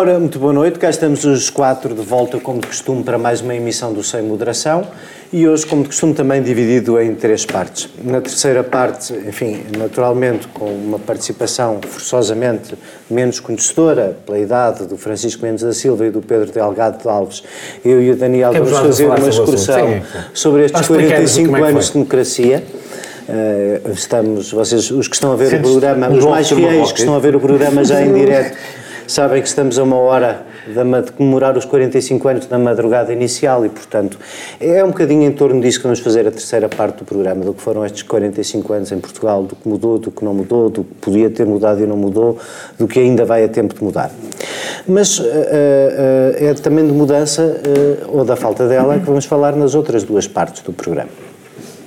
Ora, muito boa noite. Cá estamos os quatro de volta, como de costume, para mais uma emissão do Sem Moderação. E hoje, como de costume, também dividido em três partes. Na terceira parte, enfim, naturalmente, com uma participação forçosamente menos conhecedora pela idade do Francisco Mendes da Silva e do Pedro Delgado de Alves, eu e o Daniel vamos fazer uma excursão sobre estes 45 é anos de democracia. Uh, estamos, vocês, os que estão a ver o programa, os mais fiéis que estão a ver o programa já em direto, sabem que estamos a uma hora de comemorar os 45 anos da madrugada inicial e, portanto, é um bocadinho em torno disso que vamos fazer a terceira parte do programa, do que foram estes 45 anos em Portugal, do que mudou, do que não mudou, do que podia ter mudado e não mudou, do que ainda vai a tempo de mudar. Mas uh, uh, é também de mudança, uh, ou da falta dela, que vamos falar nas outras duas partes do programa.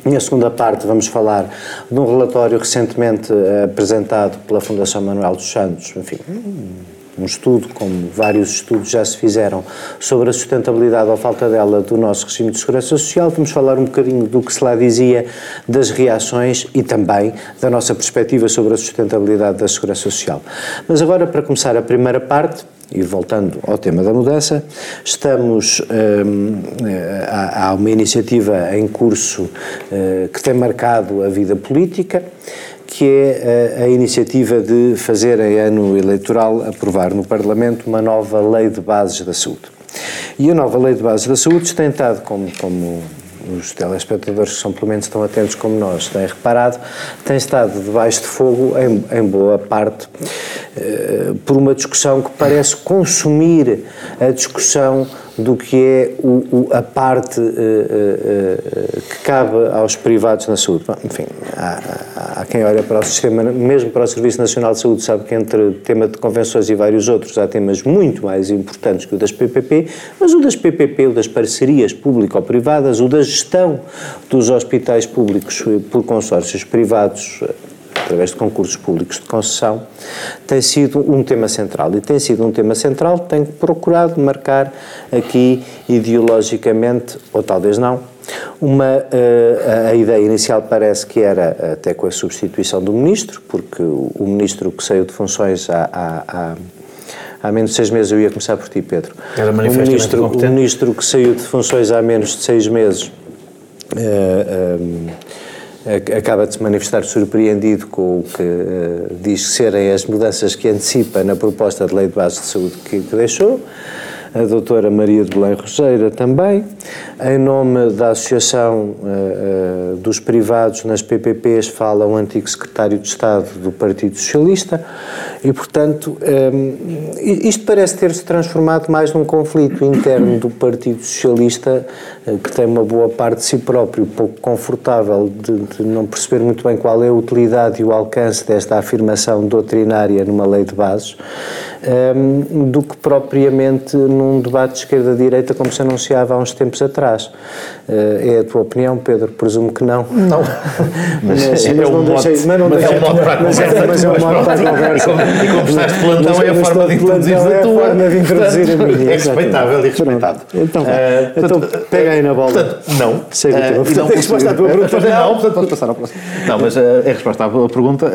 Na segunda parte vamos falar de um relatório recentemente apresentado pela Fundação Manuel dos Santos, enfim, um estudo, como vários estudos já se fizeram, sobre a sustentabilidade ou falta dela do nosso regime de segurança social. Vamos falar um bocadinho do que se lá dizia, das reações e também da nossa perspectiva sobre a sustentabilidade da segurança social. Mas agora, para começar a primeira parte, e voltando ao tema da mudança, estamos. Hum, há uma iniciativa em curso uh, que tem marcado a vida política que é a, a, iniciativa de fazer em ano eleitoral aprovar no Parlamento uma nova lei de bases da saúde. E a nova lei de bases da saúde tem estado, como, como os telespectadores que são pelo menos tão atentos como nós têm reparado, tem estado debaixo de fogo em, em boa parte eh, por uma discussão que parece consumir a discussão do que é o, o, a parte uh, uh, uh, que cabe aos privados na saúde. Bom, enfim, há, há, quem olha para o sistema, mesmo para o Serviço Nacional de Saúde, sabe que entre o tema de convenções e vários outros há temas muito mais importantes que o das PPP, mas o das PPP, o das parcerias público-privadas, o da gestão dos hospitais públicos por consórcios privados através de concursos públicos de concessão, tem sido um tema central. E tem sido um tema central tem procurado marcar aqui ideologicamente, ou talvez não, uma, uh, a ideia inicial parece que era até com a substituição do ministro, porque o, o ministro que saiu de funções há, há, há há menos de seis meses, eu ia começar por ti, Pedro. Era o ministro, o ministro que saiu de funções há menos de seis meses. Uh, eh, um, eh, acaba de se manifestar surpreendido com o que uh, diz serem as mudanças que antecipa na proposta de lei de base de saúde que, que deixou a doutora Maria de Belém Roseira também, em nome da Associação uh, uh, dos Privados nas PPPs fala o antigo secretário de Estado do Partido Socialista. E, portanto, um, isto parece ter-se transformado mais num conflito interno do Partido Socialista uh, que tem uma boa parte de si próprio pouco confortável de, de não perceber muito bem qual é a utilidade e o alcance desta afirmação doutrinária numa lei de bases um, do que propriamente num debate de esquerda-direita como se anunciava há uns tempos atrás. Uh, é a tua opinião, Pedro? Presumo que não. Não. mas, mas, é mas não deixei. Mas não deixei. É um modo para a conversa. Mas é um modo para a conversa. E como estás de plantão, é a forma de introduzir a tua. É a forma de introduzir a minha. É respeitável e respeitado. Então, uh, então pega aí na bola. Portanto, não. Sei que uh, portanto, é resposta à tua pergunta. Não, portanto, posso passar ao próximo. Não, mas é resposta à pergunta.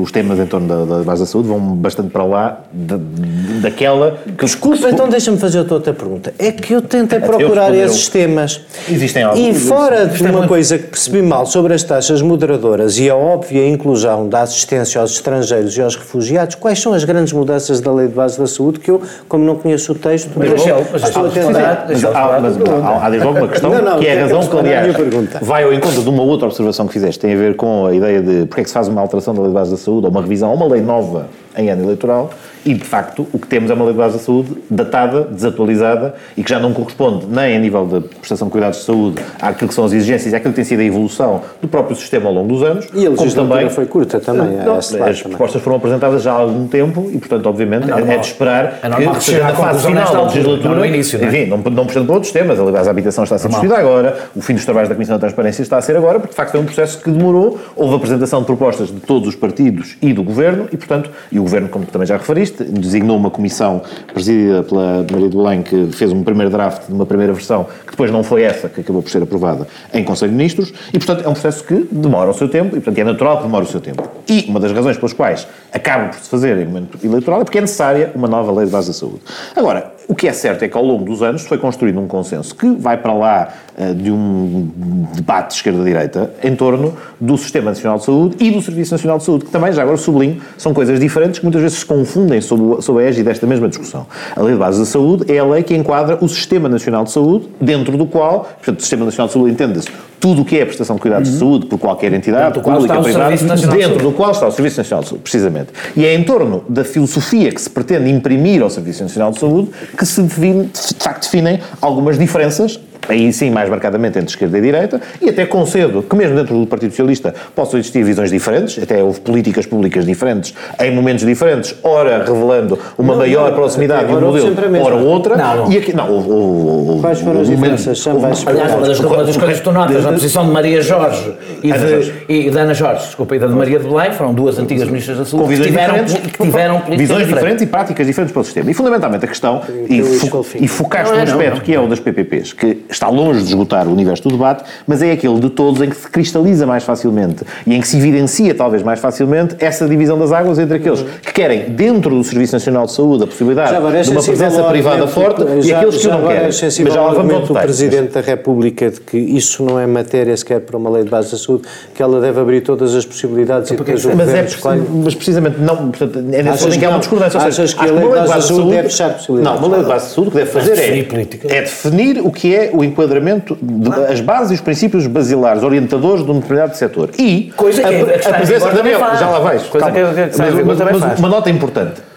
Os temas em torno da base da saúde vão bastante para lá daquela que Desculpa, então deixa-me fazer outra pergunta. É que eu tentei procurar eu esses temas. Existem alguns. E fora de uma coisa que percebi mal sobre as taxas moderadoras e a óbvia inclusão da assistência aos estrangeiros e aos refugiados, quais são as grandes mudanças da Lei de Base da Saúde que eu, como não conheço o texto, mas, mas, mas, estou a tentar. Mas, há, mas, há, há desde logo uma questão não, não, que é a razão que, aliás, vai ao encontro de uma outra observação que fizeste, tem a ver com a ideia de porque é que se faz uma alteração da Lei de Base da Saúde ou uma revisão ou uma lei nova em ano eleitoral e, de facto, o que temos é uma lei de base da saúde datada, desatualizada e que já não corresponde nem a nível de prestação de cuidados de saúde àquilo que são as exigências e àquilo que tem sido a evolução do próprio sistema ao longo dos anos. E a legislatura também, foi curta também. Não, as também. propostas foram apresentadas já há algum tempo e, portanto, obviamente, é, é, de esperar é que, seja na fase final da legislatura, no início, não é? enfim, não, não puxando para outros temas, aliás, a habitação está a ser discutida agora, o fim dos trabalhos da Comissão da Transparência está a ser agora, porque, de facto, é um processo que demorou, houve apresentação de propostas de todos os partidos e do Governo e, portanto, e o Governo, como também já referiste, designou uma comissão presidida pela Maria do Belém que fez um primeiro draft de uma primeira versão, que depois não foi essa que acabou por ser aprovada em Conselho de Ministros, e portanto é um processo que demora o seu tempo, e portanto é natural que demore o seu tempo. E uma das razões pelas quais acaba por se fazer em momento eleitoral é porque é necessária uma nova lei de base da saúde. Agora, o que é certo é que ao longo dos anos foi construído um consenso que vai para lá de um debate de esquerda-direita em torno do Sistema Nacional de Saúde e do Serviço Nacional de Saúde, que também, já agora sublinho, são coisas diferentes que muitas vezes se confundem sob, sob a égide desta mesma discussão. A Lei de Base da Saúde é a lei que enquadra o Sistema Nacional de Saúde, dentro do qual, portanto, o Sistema Nacional de Saúde entende-se tudo o que é a prestação de cuidados uhum. de saúde por qualquer entidade, pública, privada, dentro do qual está o Serviço Nacional de Saúde, precisamente. E é em torno da filosofia que se pretende imprimir ao Serviço Nacional de Saúde que se define, de facto definem algumas diferenças aí sim mais marcadamente entre esquerda e direita, e até concedo que mesmo dentro do Partido Socialista possam existir visões diferentes, até houve políticas públicas diferentes, em momentos diferentes, ora revelando uma não, maior não, proximidade de um modelo, ora outra, não, não. e aqui, não, houve, houve, Quais foram as diferenças? Aliás, uma das, uma das coisas que tu notas na posição de Maria Jorge e de, e de Ana Jorge, desculpa, e da de Maria de Belém, foram duas antigas ministras da Saúde, que tiveram, que tiveram visões diferentes. e práticas diferentes para o sistema. E fundamentalmente a questão, e, fo, e focaste num aspecto que é o das PPPs, que está longe de esgotar o universo do debate, mas é aquele de todos em que se cristaliza mais facilmente e em que se evidencia talvez mais facilmente essa divisão das águas entre aqueles uhum. que querem, dentro do Serviço Nacional de Saúde, a possibilidade é de uma presença privada forte já, e aqueles que não querem. É mas já lá vamos o Presidente da República de que isso não é matéria sequer para uma lei de base da saúde, que ela deve abrir todas as possibilidades e depois o mas, é, escolhe... mas precisamente não, portanto, é nesse que, que há uma discordância. Achas que a lei de base da saúde deve fechar possibilidades? Não, uma lei de base da saúde o que deve fazer é, é definir o que é o enquadramento de, as bases e os princípios basilares orientadores de um determinado setor. E coisa que a, a, a presença já lá vais. Coisa calma, que, que, que mas, mas, mas uma nota importante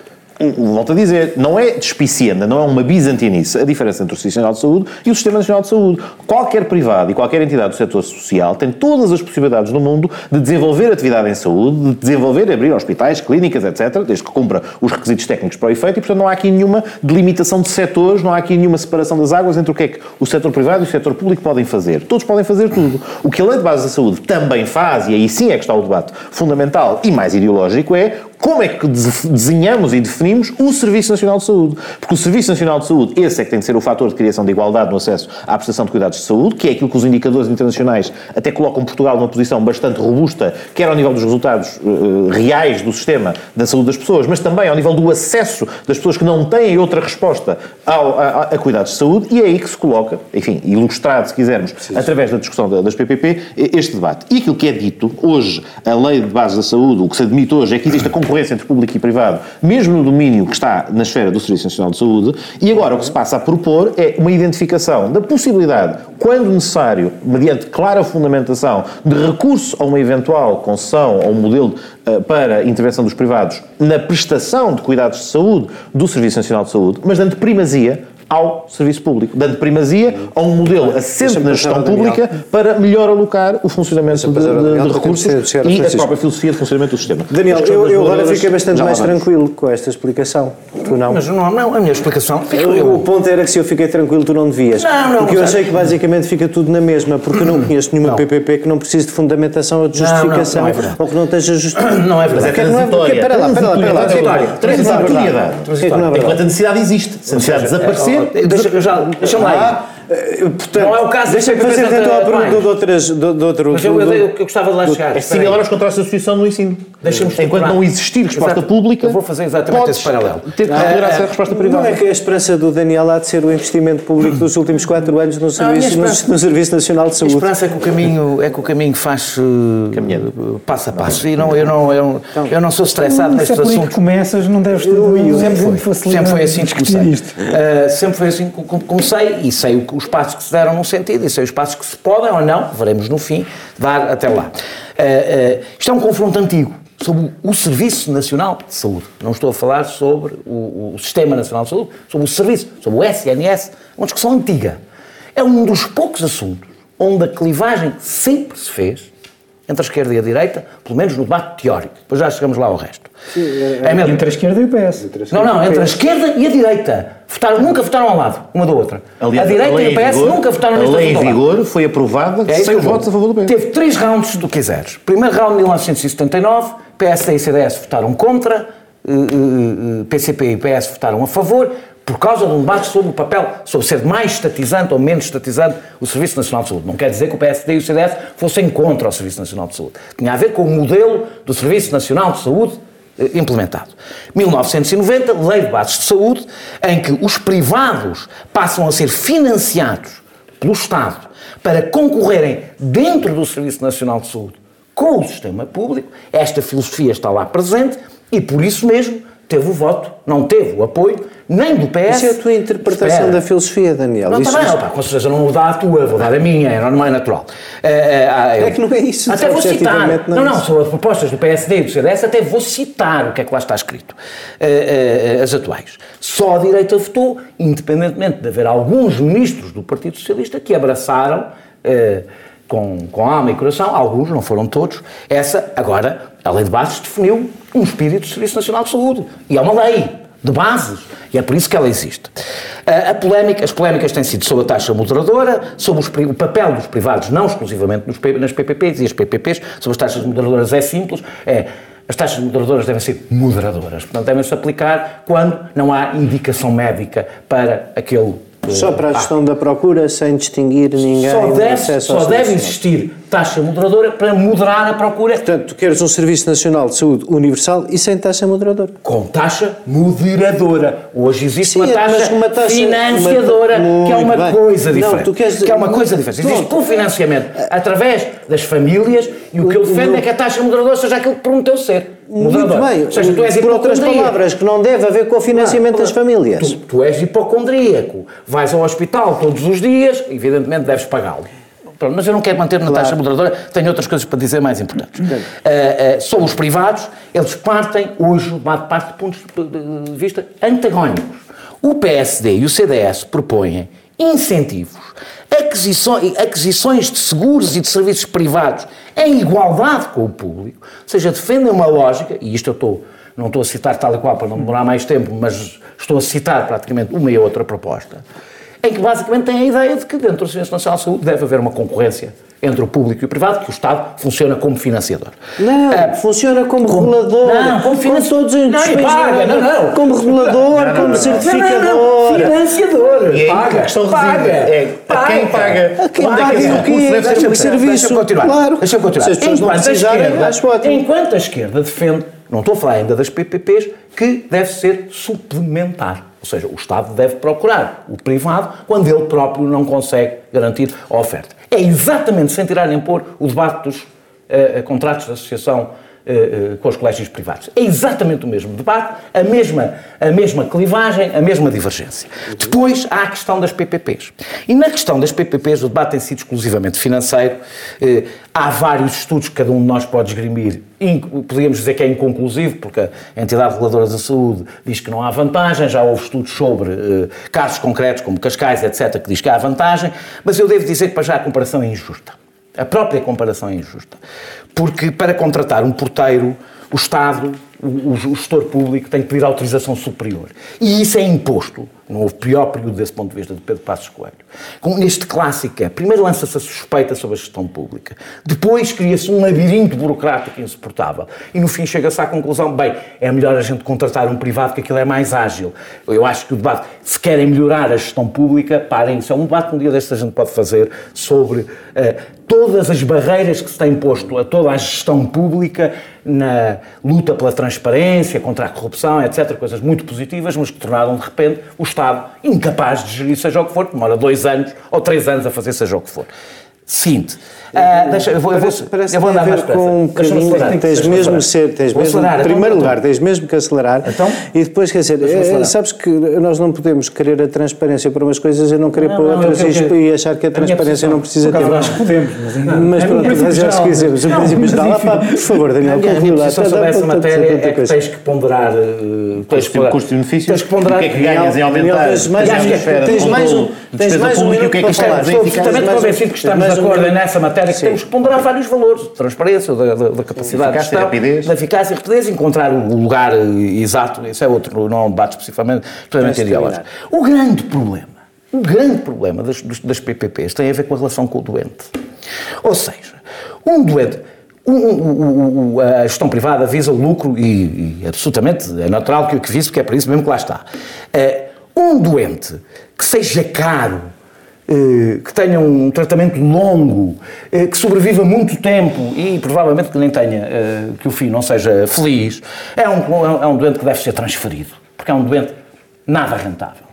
volto a dizer, não é despicienda, não é uma bizantinice a diferença entre o Sistema Nacional de Saúde e o Sistema Nacional de Saúde. Qualquer privado e qualquer entidade do setor social tem todas as possibilidades do mundo de desenvolver atividade em saúde, de desenvolver, abrir hospitais, clínicas, etc., desde que cumpra os requisitos técnicos para o efeito, e portanto não há aqui nenhuma delimitação de setores, não há aqui nenhuma separação das águas entre o que é que o setor privado e o setor público podem fazer. Todos podem fazer tudo. O que a Lei de Base da Saúde também faz, e aí sim é que está o debate fundamental e mais ideológico, é como é que desenhamos e definimos o Serviço Nacional de Saúde. Porque o Serviço Nacional de Saúde, esse é que tem de ser o fator de criação de igualdade no acesso à prestação de cuidados de saúde, que é aquilo que os indicadores internacionais até colocam Portugal numa posição bastante robusta, quer ao nível dos resultados uh, reais do sistema da saúde das pessoas, mas também ao nível do acesso das pessoas que não têm outra resposta ao, a, a, cuidados de saúde, e é aí que se coloca, enfim, ilustrado, se quisermos, Preciso. através da discussão das PPP, este debate. E aquilo que é dito hoje, a lei de base da saúde, o que se admite hoje é que existe a concorrência entre público e privado, mesmo no domínio que está na esfera do Serviço Nacional de Saúde, e agora o que se passa a propor é uma identificação da possibilidade, quando necessário, mediante clara fundamentação, de recurso a uma eventual concessão ou um modelo uh, para intervenção dos privados na prestação de cuidados de saúde do Serviço Nacional de Saúde, mas dando primazia ao serviço público, dando primazia a um modelo assente na gestão pública para melhor alocar o funcionamento de, de, de recursos e a própria filosofia de funcionamento do sistema. Daniel, eu, eu agora fiquei bastante mais tranquilo com esta explicação. Tu não? Mas não, não a minha explicação... Eu, o ponto era que se eu fiquei tranquilo, tu não devias. Não, não, porque eu achei que basicamente fica tudo na mesma, porque eu não conheço nenhuma não. PPP que não precise de fundamentação ou de justificação, não, não, não é ou que não esteja justificado. Não é verdade. É transitória. Espera lá, espera lá, espera lá. Transitoriedade. Enquanto a necessidade existe. Se a necessidade desaparecer, Deixa, eu já, deixa lá. Eh, portanto, não é o caso deixa fazer então a pergunta de, outras, de, de outro. Mas eu, eu, eu, eu gostava de lá chegar. É similar aos contratos de associação no ensino. Enquanto não existir resposta Exato. pública. Eu vou fazer exatamente esse paralelo. Ter que ah, a resposta privada. Não é que a esperança do Daniel há de ser o investimento público dos últimos quatro anos no Serviço, no, no, Serviço Nacional de Saúde. A esperança é que o caminho, é que o caminho faz uh, passo a passo. E não, eu, não, eu, então, eu não sou estressado nestes assuntos. Se começas, não deves ter sempre foi, sempre foi assim que comecei. Sempre foi assim que comecei e sei os passos que se deram num sentido e sei os passos que se podem ou não, veremos no fim, dar até lá. Uh, uh, isto é um confronto antigo sobre o Serviço Nacional de Saúde. Não estou a falar sobre o, o Sistema Nacional de Saúde, sobre o Serviço, sobre o SNS, uma discussão antiga. É um dos poucos assuntos onde a clivagem sempre se fez entre a esquerda e a direita, pelo menos no debate teórico. Depois já chegamos lá ao resto. Sim, é, é, é entre a esquerda e o PS. Não, não, entre a esquerda e a direita. Votaram, nunca votaram ao lado, uma da outra. Aliás, a direita a e o PS vigor, nunca votaram neste A lei em vigor foi aprovada é sem os votos a favor do PS. Teve três rounds, se tu quiseres. Primeiro round, 1979, PSD e CDS votaram contra, PCP e PS votaram a favor, por causa de um debate sobre o papel, sobre ser mais estatizante ou menos estatizante o Serviço Nacional de Saúde. Não quer dizer que o PSD e o CDS fossem contra o Serviço Nacional de Saúde. Tinha a ver com o modelo do Serviço Nacional de Saúde eh, implementado. 1990, Lei de Bases de Saúde, em que os privados passam a ser financiados pelo Estado para concorrerem dentro do Serviço Nacional de Saúde com o sistema público. Esta filosofia está lá presente e, por isso mesmo, teve o voto, não teve o apoio nem do PS. Isso é a tua interpretação Espera. da filosofia, Daniel. Não, isso, também não, pá, com certeza não vou dar a tua, vou dar a minha, não é natural. É, é, é que não é isso. Até vou citar. Não, não, são as propostas do PSD e do CDS, até vou citar o que é que lá está escrito. É, as atuais. Só a direita votou, independentemente de haver alguns ministros do Partido Socialista que abraçaram com, com alma e coração, alguns, não foram todos, essa, agora, a lei de bases definiu um espírito do Serviço Nacional de Saúde. E é uma lei de bases, e é por isso que ela existe. A, polémica, as polémicas têm sido sobre a taxa moderadora, sobre os, o papel dos privados, não exclusivamente nos, nas PPPs e as PPPs, sobre as taxas moderadoras é simples, é as taxas moderadoras devem ser moderadoras, portanto devem-se aplicar quando não há indicação médica para aquele só para a gestão da procura, sem distinguir ninguém. Só deve, só deve existir taxa moderadora para moderar a procura. Portanto, tu queres um Serviço Nacional de Saúde universal e sem taxa moderadora. Com taxa moderadora. Hoje existe Sim, uma, taxa uma, taxa financiadora, uma... que é uma bem. coisa diferente. Não, queres... Que é uma coisa diferente. Existe cofinanciamento através das famílias e o que eu defendo é que a taxa moderadora seja aquilo que prometeu ser. Muito bem. Ou seja, tu és Por outras palavras, que não deve haver cofinanciamento das famílias. Tu, tu és hipocondríaco. Vais ao hospital todos os dias, evidentemente deves pagá-lo. Mas eu não quero manter na claro. taxa moderadora, tenho outras coisas para dizer mais importantes. Uh, uh, sobre os privados, eles partem, hoje parte de pontos de vista antagónicos. O PSD e o CDS propõem incentivos, aquisições, de seguros e de serviços privados em igualdade com o público, ou seja, defendem uma lógica, e isto eu estou, não estou a citar tal e qual para não demorar mais tempo, mas estou a citar praticamente uma e outra proposta, em que basicamente tem a ideia de que dentro do Serviço Nacional de Saúde deve haver uma concorrência entre o público e o privado, que o Estado funciona como financiador. Não, é, funciona como, como, regulador. Não, como financiador. os não, paga, não, não. Como regulador, não, como certificador. Não, não, financiador. E é paga, questão paga. É, paga. A quem paga? A quem paga é o quê? Deixa-me serviço. Deixa-me continuar. Claro. Deixa-me continuar. Enquanto a, esquerda, enquanto a esquerda defende, não estou a falar ainda das PPPs, que deve ser suplementar. Ou seja, o Estado deve procurar o privado quando ele próprio não consegue garantir a oferta. É exatamente sem tirar nem pôr o debate dos uh, contratos de associação com os colégios privados. É exatamente o mesmo debate, a mesma, a mesma clivagem, a mesma divergência. Depois há a questão das PPPs. E na questão das PPPs o debate tem sido exclusivamente financeiro. Uh, há vários estudos que cada um de nós pode esgrimir. Podíamos dizer que é inconclusivo, porque a entidade reguladora da saúde diz que não há vantagem, já houve estudos sobre casos concretos, como Cascais, etc., que diz que há vantagem, mas eu devo dizer que para já a comparação é injusta. A própria comparação é injusta. Porque para contratar um porteiro, o Estado, o, o gestor público, tem que pedir autorização superior. E isso é imposto. Não houve pior período desse ponto de vista de Pedro Passos Coelho. Com, neste clássico é, primeiro lança-se a suspeita sobre a gestão pública, depois cria-se um labirinto burocrático insuportável e no fim chega-se à conclusão, bem, é melhor a gente contratar um privado que aquilo é mais ágil. Eu acho que o debate, se querem melhorar a gestão pública, parem, isso é um debate que um dia deste a gente pode fazer sobre uh, todas as barreiras que se têm posto a toda a gestão pública na luta pela transparência, contra a corrupção, etc., coisas muito positivas, mas que tornaram de repente os Estado incapaz de gerir seja o que for, demora dois anos ou três anos a fazer seja o que for. Seguinte, uh, deixa, eu vou, parece, eu vou, parece eu vou andar mais com um bocadinho, tens mesmo ser, tens mesmo, em primeiro então, lugar, tens mesmo que acelerar. Então, e depois, quer dizer, é, sabes que nós não podemos querer a transparência para umas coisas e não querer não, para outras não, e, achar que a transparência não precisa ter. Nós podemos, mas ainda Mas é pronto, mas acho que dizemos, o princípio geral, por favor, Daniel, conclui lá. Se sobre essa matéria é que tens que ponderar... Tens que custo-benefício, tens que ponderar... O que é que ganhas em aumentar? Tens mais um tens mais um minuto para falar. Estou absolutamente convencido que estamos acordo nessa matéria, que temos que ponderar vários valores, de transparência, da, da, da capacidade de gestão, da eficácia e rapidez, encontrar o lugar exato, isso é outro, não é um debate especificamente totalmente ideológico. O grande problema, o grande problema das, das PPPs tem a ver com a relação com o doente. Ou seja, um doente, a gestão privada visa o lucro e, e absolutamente é natural que o que vise, porque é para isso mesmo que lá está. Uh, um doente que seja caro, que tenha um tratamento longo, uh, que sobreviva muito tempo e provavelmente que nem tenha, que o fim não seja feliz, é um, é um doente que deve ser transferido, porque é um doente nada rentável.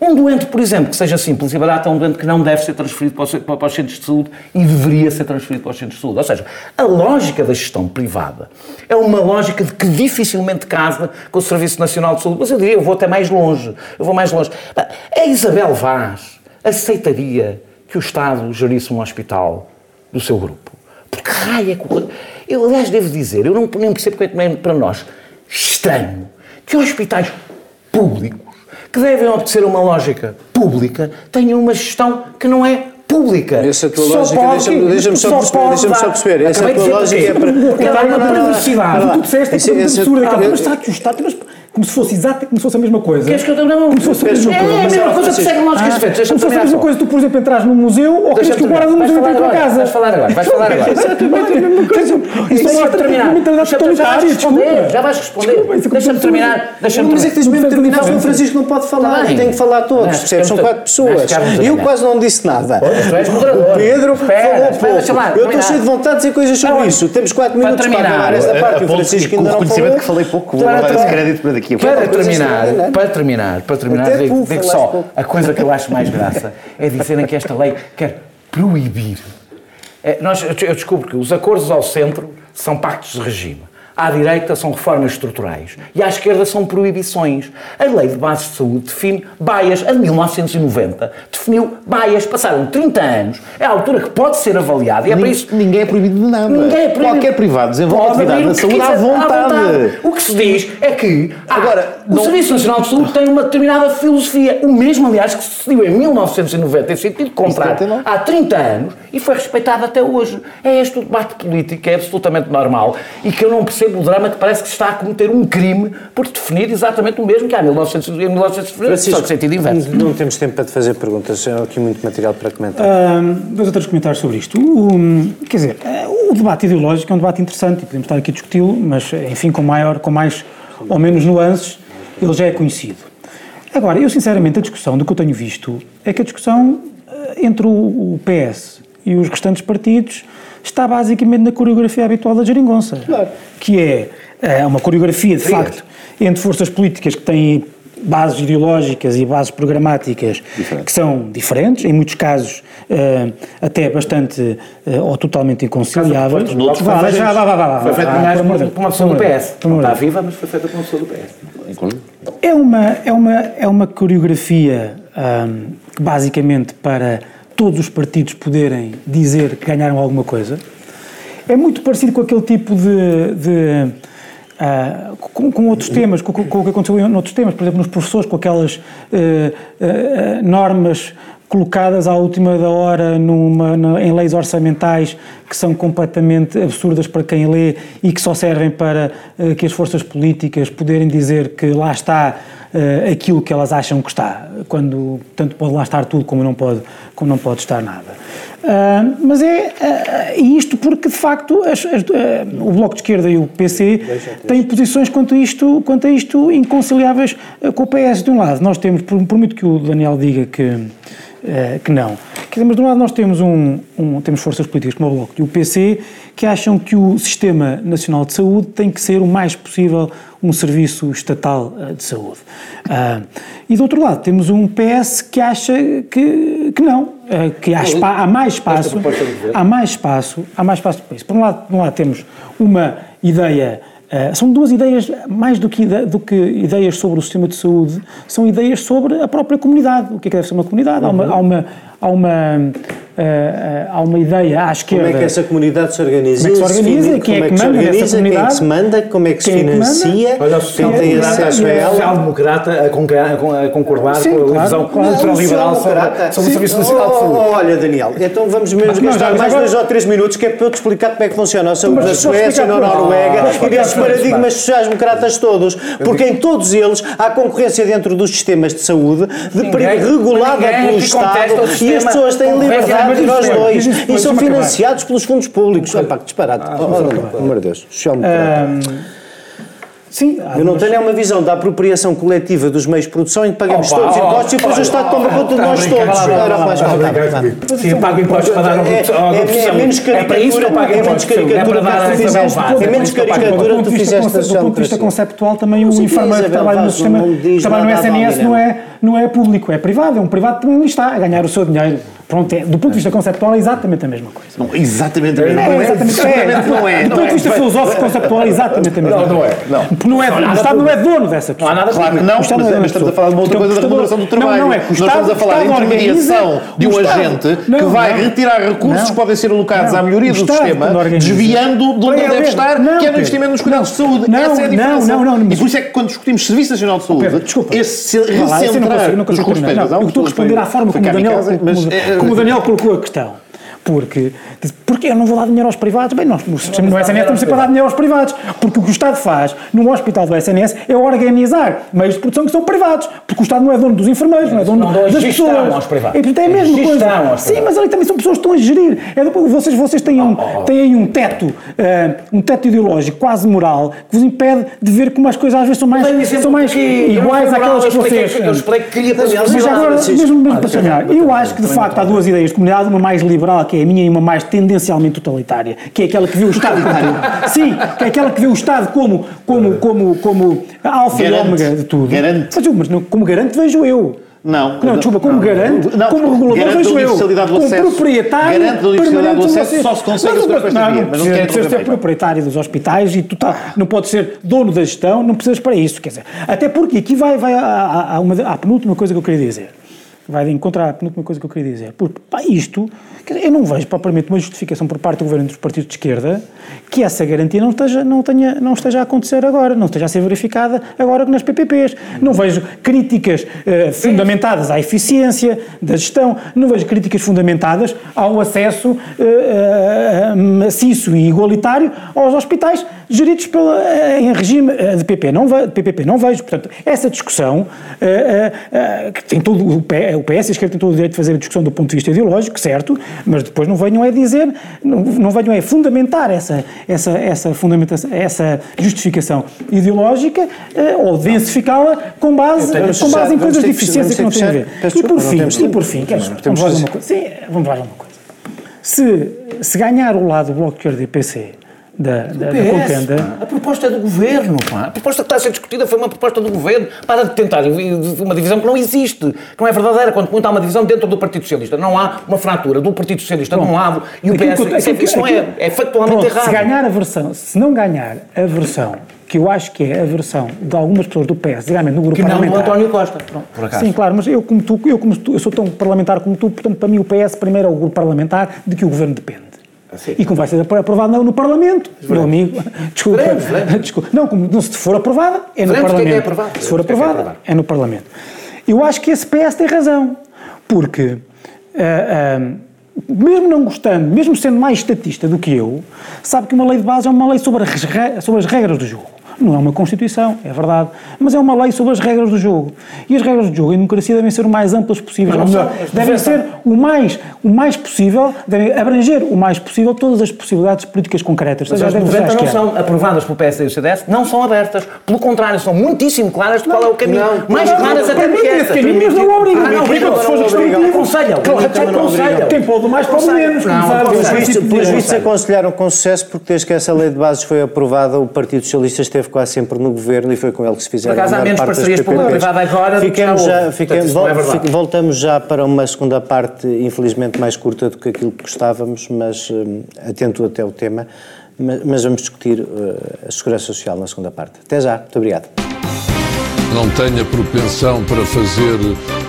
Um doente, por exemplo, que seja simples e barato, é um doente que não deve ser transferido para os, centros de saúde e deveria ser transferido para os centros de saúde. Ou seja, a lógica da gestão privada é uma lógica de que dificilmente casa com o Serviço Nacional de Saúde. Mas eu diria, eu vou até mais longe. Eu vou mais longe. A Isabel Vaz aceitaria que o Estado gerisse um hospital do seu grupo. Porque raia. Eu, aliás, devo dizer, eu não nem percebo porque é para nós estranho que hospitais públicos que devem obedecer a uma lógica pública, tenham uma gestão que não é pública. Essa tua só lógica, deixa-me deixa só, perceber, deixa só perceber. Essa tua lógica é para. Porque há uma perversidade. Tu disseste que é absurda, mas está aqui o Estado, como se fosse exato, como se fosse a mesma coisa. Queres que eu não? Como se fosse a mesma coisa. É a mesma coisa, que segue lógicas diferentes. Como se fosse a mesma coisa, tu, por exemplo, entras num museu ou queres que o guarda do museu entre em tua casa. Vais falar agora, vais falar agora. Exatamente a mesma coisa. Isso é terminar. Já vais responder, já vais responder. Deixa-me terminar. Deixa-me Mas é que tens mesmo terminar, o Francisco não pode falar, tem que falar todos, percebes? São quatro pessoas. Eu quase não disse nada. O Pedro falou pouco. Eu estou cheio de vontade de dizer coisas sobre isso. Temos quatro minutos para acabar esta parte. O Francisco ainda não falou. que falei pouco, vou dar esse crédito para daqui. Para terminar terminar, para terminar, para terminar, digo, digo só, a coisa que eu acho mais graça é dizerem que esta lei quer proibir. É, nós, eu descubro que os acordos ao centro são pactos de regime. À direita são reformas estruturais e à esquerda são proibições. A Lei de Bases de Saúde define baias, a de 1990, definiu baias, passaram 30 anos, é a altura que pode ser avaliada e é para isso... Ninguém é proibido de nada. Ninguém é proibido. Qualquer privado desenvolve atividade na saúde à vontade. à vontade. O que se diz é que ah, Agora, o não... Serviço Nacional de Saúde tem uma determinada filosofia, o mesmo, aliás, que se decidiu em 1990, em sentido de contrato, há 30 anos, e foi respeitado até hoje. É este o debate político, que é absolutamente normal, e que eu não percebo o drama que parece que se está a cometer um crime por definir exatamente o mesmo que há em 1990, só que sentido inverso. Não temos tempo para te fazer perguntas, há aqui muito material para comentar. Uh, dois ou três comentários sobre isto. O, quer dizer, o debate ideológico é um debate interessante e podemos estar aqui a discuti-lo, mas, enfim, com, maior, com mais ou menos nuances, ele já é conhecido. Agora, eu sinceramente, a discussão do que eu tenho visto é que a discussão eh, entre o PS e os restantes partidos está basicamente na coreografia habitual da geringonça. Claro. Que é, é uma coreografia, de facto, entre forças políticas que têm bases ideológicas e bases programáticas Diferente. que são diferentes, em muitos casos uh, até bastante uh, ou totalmente inconciliáveis. Noutros vá, já, vá, vá, vá, Foi feito por uma pessoa do PS. Não está viva, mas foi feita por uma pessoa do PS. É uma, é uma, é uma coreografia um, basicamente para todos os partidos poderem dizer que ganharam alguma coisa. É muito parecido com aquele tipo de. de uh, com, com, outros temas, com, com, o que aconteceu em outros temas, por exemplo, nos professores, com aquelas uh, uh, normas colocadas à última da hora numa, na, em leis orçamentais que são completamente absurdas para quem lê e que só servem para que as forças políticas poderem dizer que lá está uh, aquilo que elas acham que está, quando tanto pode lá estar tudo como não pode, como não pode estar nada. Uh, mas é uh, isto porque, de facto, as, as, o Bloco de Esquerda e o PC têm posições quanto a isto, quanto a isto inconciliáveis com o PS. De um lado, nós temos, muito que o Daniel diga que, que não, mas de um lado nós temos, um, um, temos forças políticas como o Bloco e o PC que acham que o Sistema Nacional de Saúde tem que ser o mais possível um serviço estatal uh, de saúde. Uh, e do outro lado temos um PS que acha que, que não, uh, que há, spa, há mais espaço, há mais espaço, há mais espaço para isso. Por um lado, por um lado temos uma ideia Uh, são duas ideias, mais do que, do que ideias sobre o sistema de saúde, são ideias sobre a própria comunidade. O que é que deve ser uma comunidade? Uhum. Há, uma, há, uma, há uma uh, há uma ideia à esquerda. Como é que essa comunidade se organiza? Como é que se organiza? Quem é, é que manda nessa comunidade? Quem é que se manda? Como é que se financia? Olha, o quem tem acesso a ela? Social-democrata a, concordar Sim, com a visão ultraliberal sobre o Serviço Nacional de Saúde. Olha, Daniel, então vamos mesmo gastar mais dois ou três minutos que é para eu te explicar como é que funciona a saúde da Suécia, na Noruega e desses paradigmas sociais-democratas todos. Porque em todos eles há concorrência dentro dos sistemas de saúde, de regulada pelo Estado e as pessoas têm liberdade de nós dois. E são financiados pelos fundos públicos. Ah, pá, que disparate. Pelo amor de Deus. Sim, eu não tenho uma visão da apropriação coletiva dos meios de produção em que pagamos todos oh, impostos e depois o Estado toma conta de nós todos. Sim, eu pago impostos para dar ao É menos caricatura, é menos caricatura que tu fizeste. É menos caricatura que tu fizeste. Do ponto de vista conceptual, também o enfermeiro que trabalha no sistema, trabalha no SNS não é, não é público, é privado. É um privado que também está a ganhar o seu dinheiro. Pronto, é, do ponto de vista conceptual é exatamente a mesma coisa. Não, exatamente a mesma coisa. Não, é, exatamente, é, não é. Do ponto de vista filosófico conceptual é exatamente a mesma coisa. Não, não é. Não. Não é, o Estado não é dono dessa pessoa. Não há nada claro que não, mas, mas estamos a falar de uma outra coisa da remuneração do trabalho. Não, não é. Nós estamos a falar de intermediação de um agente que vai retirar recursos que podem ser alocados à melhoria do sistema, desviando de onde deve estar, que é no investimento nos cuidados de saúde. Essa é a diferença. Não, não, não. E por isso é que quando discutimos Serviço Nacional de Saúde, esse recentrar os recursos... Eu estou a responder à forma como o Daniel colocou questão. Porque, porque eu não vou dar dinheiro aos privados. Bem, nós no sistema do SNS temos sempre a dar dinheiro aos privados. Porque o que o Estado faz no hospital do SNS é organizar meios de produção que são privados. Porque o Estado não é dono dos enfermeiros, não é dono não das pessoas. Aos privados. E, portanto, é a mesma coisa. Sim, mas ali também são pessoas que estão a gerir. É, vocês, vocês têm, um, oh, oh. têm um teto, uh, um teto ideológico quase moral que vos impede de ver como as coisas às vezes são mais, são mais iguais àquelas que vocês. Eu que queria Mas agora, mesmo, mesmo para sonhar, eu acho que de facto há duas ideias de comunidade, uma mais liberal, que é a minha, e uma mais tendencialmente totalitária, que é aquela que vê o Estado como, sim, que é aquela que vê o Estado como, como, como, como alfa e ômega de tudo. Garante. Mas, mas não, como garante vejo eu. Não. Não, desculpa, como não, garante, não, como regulador vejo eu. Como proprietário. Garante a universalidade do acesso só se consegue não, não, não, via, mas não precisas ser proprietário dos hospitais e tu tá, não podes ser dono da gestão, não precisas para isso. Quer dizer, até porque aqui vai, vai a, a, uma, a penúltima coisa que eu queria dizer vai encontrar a penúltima coisa que eu queria dizer. Porque, pá, isto, eu não vejo propriamente uma justificação por parte do governo dos partidos de esquerda que essa garantia não esteja, não, tenha, não esteja a acontecer agora, não esteja a ser verificada agora nas PPPs. Não vejo críticas uh, fundamentadas à eficiência da gestão, não vejo críticas fundamentadas ao acesso uh, uh, maciço e igualitário aos hospitais geridos pela, em regime de PP. Não, de PPP. Não vejo. Portanto, essa discussão, que tem todo o, o PS e a esquerda tem todo o direito de fazer a discussão do ponto de vista ideológico, certo, mas depois não venham a dizer, não, não venham a fundamentar essa, essa, essa, fundamentação, essa justificação ideológica ou densificá-la com base, com base em coisas de eficiência que não têm a ver. E por fim, e por fim, vamos lá uma coisa. Sim, vamos lá uma coisa. Se, se ganhar o lado do Bloco de Esquerda e PC da, da, PS, da contenda. A proposta é do governo, pá. A proposta que está a ser discutida foi uma proposta do governo para tentar uma divisão que não existe, que não é verdadeira. Quando muito há uma divisão dentro do Partido Socialista, não há uma fratura do Partido Socialista de um lado e o PS. Que, isso, aquilo, isso não é, é factualmente pronto, errado. Se ganhar a versão, se não ganhar a versão que eu acho que é a versão de algumas pessoas do PS, digamos, no grupo que parlamentar. não do António Costa, Pronto, por acaso. Sim, claro, mas eu como tu, eu como tu, eu sou tão parlamentar como tu, portanto, para mim o PS primeiro é o grupo parlamentar de que o governo depende. E como vai ser aprovado não, no Parlamento, meu amigo. Desculpa. Veremos, veremos. desculpa. Não, como, se for aprovada, é no veremos Parlamento. É, é aprovado. Se for aprovada, é, é, no Parlamento. Eu acho que esse PS tem razão, porque, uh, uh, mesmo não gostando, mesmo sendo mais estatista do que eu, sabe que uma lei de base é uma lei sobre as, sobre as regras do jogo. Não é uma Constituição, é verdade, mas é uma lei sobre as regras do jogo. E as regras do jogo em democracia devem ser o mais amplas possíveis. Ou melhor, devem ser o mais, o mais possível, devem abranger o mais possível todas as possibilidades políticas concretas. Mas as 90 não são aprovadas pelo PSD e o CDS, não são abertas. Pelo contrário, são muitíssimo claras de qual é o caminho. Não, mais não, claras não, até do que essa. Caminhos não obrigam. Ah, não obrigam. Se fores restritivo, aconselham. Aconselham. Tem pôr do mais para o menos. Pelos vistos aconselharam com sucesso porque desde que essa lei de bases foi aprovada, o Partido Socialista esteve quase sempre no governo e foi com ele que se fizeram Por acaso, há menos parcerias público-privada agora Ficamos já, fiquemos, Portanto, é voltamos já para uma segunda parte, infelizmente mais curta do que aquilo que gostávamos, mas um, atento até o tema, mas, mas vamos discutir uh, a segurança social na segunda parte. Até já, muito obrigado. Não tenha propensão para fazer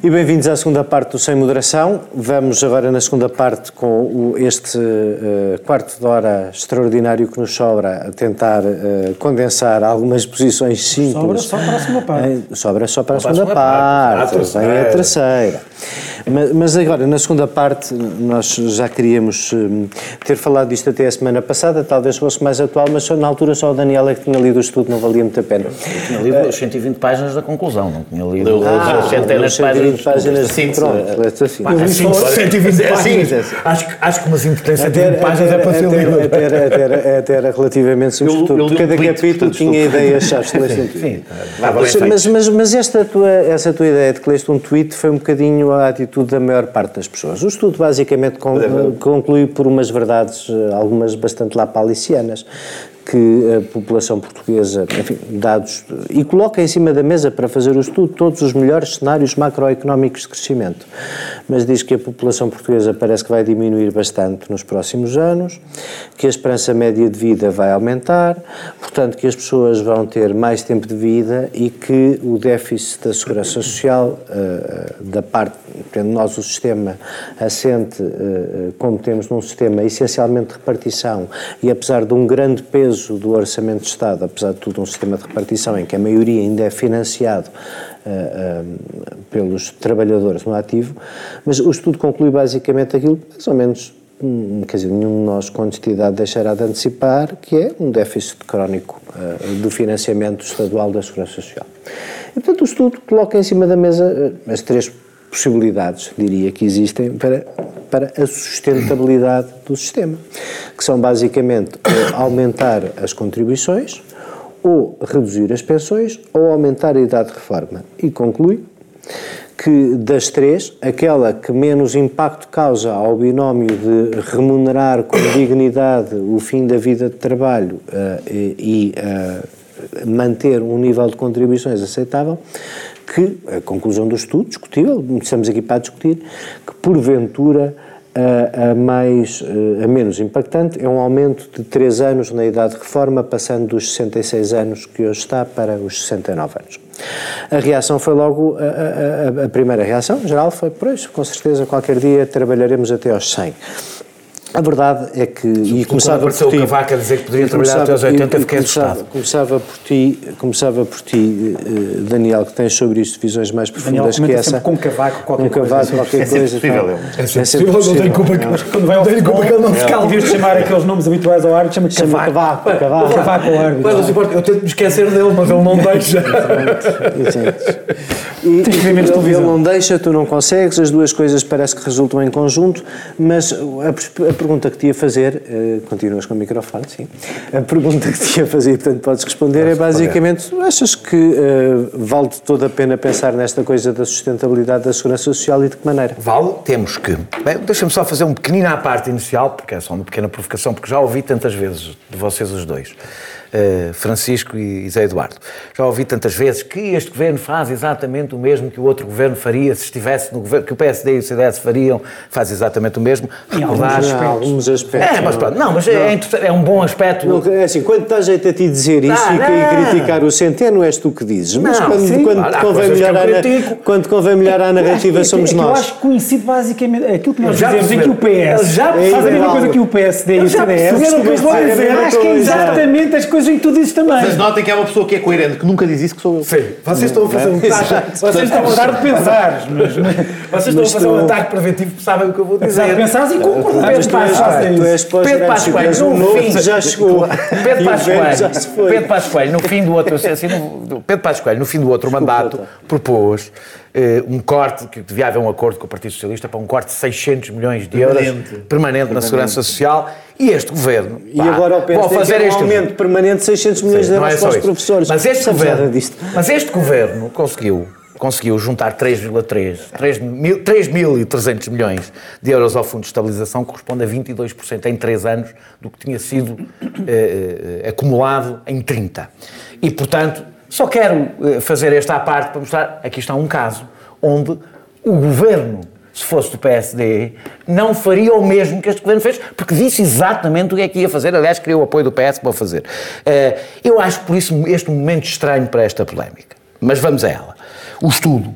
E bem-vindos à segunda parte do Sem Moderação. Vamos agora na segunda parte com o, este uh, quarto de hora extraordinário que nos sobra a tentar uh, condensar algumas posições simples. Sobra só para a segunda parte. Uh, sobra só para a segunda, segunda parte, parte. vem a terceira. Mas, mas, agora, na segunda parte, nós já queríamos ter falado disto até a semana passada, talvez fosse mais atual, mas na altura só o Daniel é que tinha lido o estudo, não valia muito a pena. Eu tinha lido as 120 páginas da conclusão, não tinha lido ah, as centenas de páginas 120 páginas de pronto, assim. Pá, assim, 120 é páginas. Assim, acho, acho que umas importâncias de 120 páginas é para ser lido. Até era, até, era, até era relativamente simples. Cada capítulo tinha ideias-chave de Sim, mas, mas, mas esta tua, essa tua ideia de que leste um tweet foi um bocadinho a atitude da maior parte das pessoas. O estudo basicamente conclui por umas verdades, eh, algumas bastante lapalicianas que a população portuguesa, enfim, dados, e coloca em cima da mesa para fazer o estudo todos os melhores cenários macroeconómicos de crescimento. Mas diz que a população portuguesa parece que vai diminuir bastante nos próximos anos, que a esperança média de vida vai aumentar, portanto, que as pessoas vão ter mais tempo de vida e que o déficit da segurança social, uh, da parte, tendo nós o sistema assente, uh, como temos num sistema essencialmente de repartição, e apesar de um grande peso peso do Orçamento de Estado, apesar de tudo um sistema de repartição em que a maioria ainda é financiado uh, uh, pelos trabalhadores no ativo, mas o estudo conclui basicamente aquilo, mais ou menos, um, quer dizer, nenhum de nós com honestidade deixará de antecipar, que é um déficit crónico uh, do financiamento estadual da Segurança Social. E, portanto, o estudo coloca em cima da mesa as três possibilidades, diria, que existem para, para a sustentabilidade do sistema, que são basicamente aumentar as contribuições, ou reduzir as pensões, ou aumentar a idade de reforma. E conclui que das três, aquela que menos impacto causa ao binómio de remunerar com dignidade o fim da vida de trabalho uh, e, uh, manter um nível de contribuições aceitável, que a conclusão do estudo, discutível, estamos aqui para discutir, que porventura a, a, mais, a menos impactante é um aumento de 3 anos na idade de reforma, passando dos 66 anos que hoje está para os 69 anos. A reação foi logo, a, a, a primeira reação geral foi, pois, com certeza qualquer dia trabalharemos até aos 100. A verdade é que. E começava por ti. o Cavaco a dizer que poderia trabalhar até aos 80, fiquei assustado. Começava por ti, começava por ti, eh, Daniel, que tens sobre isto visões mais profundas Daniel, que essa. com Cavaco qualquer com Cavaco, qualquer é coisa. É possível, é sempre possível. Não tenho culpa Mas quando vai ao futebol, ele não se cala. Devias chamar aqueles nomes habituais ao árbitro, chama Cavaco. Cavaco, Cavaco. Cavaco ao árbitro. Eu tento me esquecer dele, mas ele não deixa. E, ele não deixa, tu não consegues, as duas coisas parece que resultam em conjunto, mas a, a pergunta que te ia fazer, uh, continuas com o microfone, sim, a pergunta que te ia fazer, portanto podes responder, Posso é basicamente, achas que uh, vale toda a pena pensar nesta coisa da sustentabilidade da segurança social e de que maneira? Vale, temos que. Bem, deixa-me só fazer um pequenino à parte inicial, porque é só uma pequena provocação, porque já ouvi tantas vezes de vocês os dois. Eh, Francisco e Zé Eduardo. Já ouvi tantas vezes que este governo faz exatamente o mesmo que o outro governo faria se estivesse no governo, que o PSD e o CDS fariam, faz exatamente o mesmo. Em alguns, aspectos. alguns aspectos. É, mas pronto, não, mas é, é, um bom aspecto. Não, é assim, quando está jeito a ti dizer isso ah, e, e, criticar o Centeno, és tu que dizes. Mas não, quando, sim, quando, claro, convém melhorar a, quando convém melhorar a narrativa, somos nós. Eu acho que coincide basicamente aquilo que nós dizemos em que o PS já faz a mesma coisa que o PSD e o CDS. Acho que é exatamente as coisas que tu dizes também. Vocês notem que é uma pessoa que é coerente, que nunca diz isso que sou eu. Sim, vocês estão a fazer um ataque. Vocês estão a dar de pensar. Vocês estão a fazer um ataque preventivo porque sabem o que eu vou dizer. Pensar e concordar. Pedro Passos Pedro Passos Coelho, no fim. Já chegou. Pedro Passos Coelho, Pedro Passos Coelho, no fim do outro. Assim, Pedro Passos Coelho, no fim do outro mandato, propôs um corte, que devia haver um acordo com o Partido Socialista para um corte de 600 milhões de euros permanente, permanente na Segurança Social e este governo. E pá, agora o PSD fazer um aumento permanente de 600 milhões Sim, de euros é para os professores. Mas este, governo, mas este governo conseguiu conseguiu juntar 3,3, 3.300 milhões de euros ao Fundo de Estabilização, corresponde a 22% em 3 anos do que tinha sido eh, eh, acumulado em 30. E, portanto, só quero eh, fazer esta à parte para mostrar, aqui está um caso onde o governo, se fosse do PSD, não faria o mesmo que este governo fez, porque disse exatamente o que é que ia fazer. Aliás, queria o apoio do PS para fazer. Uh, eu acho por isso este momento estranho para esta polémica. Mas vamos a ela. O estudo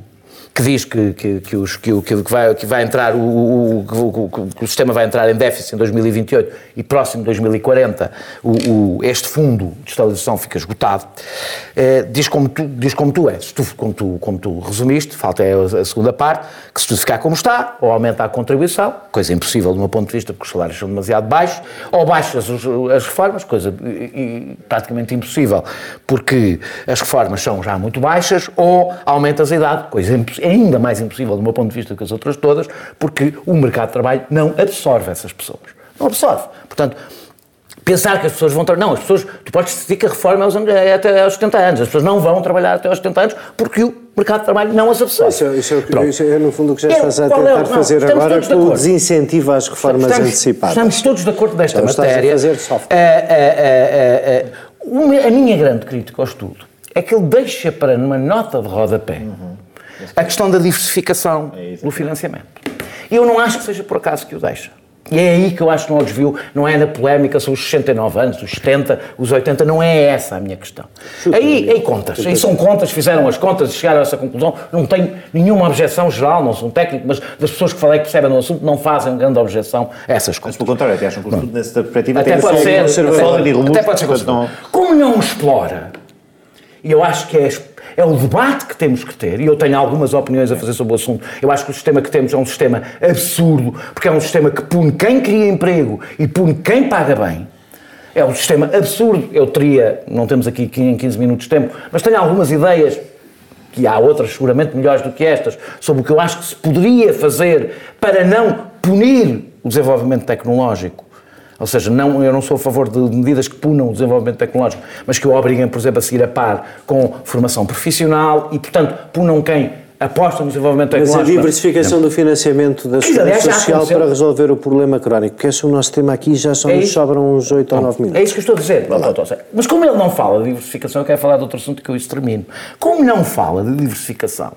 que diz que, que, que, os, que, que, vai, que vai entrar, o, o, o, o sistema vai entrar em déficit em 2028 e próximo de 2040 o, este fundo de estabilização fica esgotado, eh, diz, como tu, diz como tu és, tu, como, tu, como tu resumiste, falta é a, segunda parte, que se tudo ficar como está, ou aumenta a contribuição, coisa impossível do meu ponto de vista, porque os salários são demasiado baixos, ou baixas as, as reformas, coisa e, e, praticamente impossível, porque as reformas são já muito baixas, ou aumentas a idade, coisa impossível é ainda mais impossível do meu ponto de vista que as outras todas, porque o mercado de trabalho não absorve essas pessoas. Não absorve. Portanto, pensar que as pessoas vão trabalhar. Não, as pessoas. Tu podes decidir que a reforma é, é até aos 70 anos. As pessoas não vão trabalhar até aos 70 anos porque o mercado de trabalho não as absorve. Isso, é, isso, é, isso é, no fundo, o que já estás a tentar é, fazer agora com o desincentivo às reformas estamos, antecipadas. Estamos todos de acordo desta então, matéria. Estás a fazer soft. a minha grande crítica ao estudo é que ele deixa para numa nota de rodapé. Uhum a questão da diversificação é do financiamento. Eu não acho que seja por acaso que o deixa. E é aí que eu acho que não o desvio, não é na polémica sobre os 69 anos, os 70, os 80, não é essa a minha questão. Aí, aí contas, aí são contas, fizeram as contas e chegaram a essa conclusão. Não tenho nenhuma objeção geral, não sou um técnico, mas das pessoas que falei que percebem no assunto não fazem grande objeção a essas contas. Mas pelo contrário, até acham que o estudo nessa perspectiva até pode ser, até, até pode ser não... Como não explora, e eu acho que é é o debate que temos que ter, e eu tenho algumas opiniões a fazer sobre o assunto. Eu acho que o sistema que temos é um sistema absurdo, porque é um sistema que pune quem cria emprego e pune quem paga bem. É um sistema absurdo. Eu teria, não temos aqui em 15 minutos de tempo, mas tenho algumas ideias, que há outras seguramente melhores do que estas, sobre o que eu acho que se poderia fazer para não punir o desenvolvimento tecnológico ou seja, não, eu não sou a favor de medidas que punam o desenvolvimento tecnológico, mas que o obriguem, por exemplo, a seguir a par com formação profissional e, portanto, punam quem aposta no desenvolvimento tecnológico. Mas a diversificação não. do financiamento da segurança social para resolver o problema crónico, que esse é o nosso tema aqui, já só é nos sobram uns 8 ou 9 minutos. É isso que eu estou a dizer. Mas como ele não fala de diversificação, eu quero falar de outro assunto que eu isso termino. Como não fala de diversificação,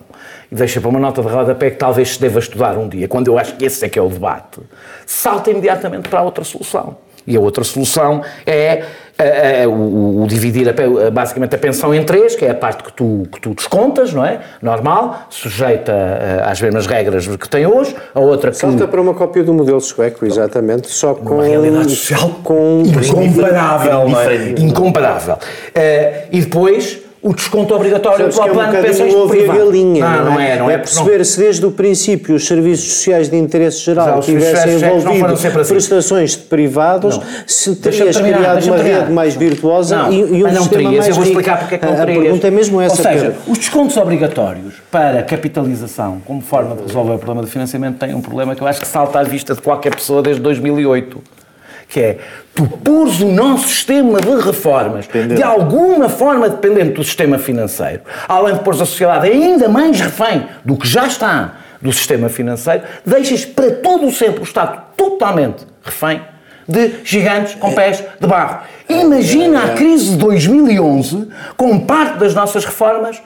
e deixa para uma nota de rodapé que talvez se deva estudar um dia, quando eu acho que esse é que é o debate, salta imediatamente para a outra solução. E a outra solução é uh, uh, o, o, dividir a, basicamente a pensão em três, que é a parte que tu, que tu descontas, não é? Normal, sujeita uh, às mesmas regras que tem hoje. A outra que... Salta para uma cópia do modelo sueco, exatamente, só com... Uma realidade social com... incomparável, não é? Incomparável. e depois o desconto obrigatório para o plano é um de pensões privado. Galinha, não, não, é? Não é, é perceber não. se desde o princípio os serviços sociais de interesse geral tivessem envolvido prestações de privados, não. se terias criado uma rede mais virtuosa não. e, e um não sistema terias. mais Eu vou explicar porque é que não terias. A pergunta é mesmo essa. Ou seja, Pedro. os descontos obrigatórios para capitalização, como forma de resolver o problema de financiamento, têm um problema que eu acho que salta à vista de qualquer pessoa desde 2008 que é tu pôres o nosso sistema de reformas de alguma forma dependente do sistema financeiro, além de pôr a sociedade ainda mais refém do que já está do sistema financeiro, deixas para todo o sempre o Estado totalmente refém de gigantes com pés de barro. Imagina a crise de 2011 com parte das nossas reformas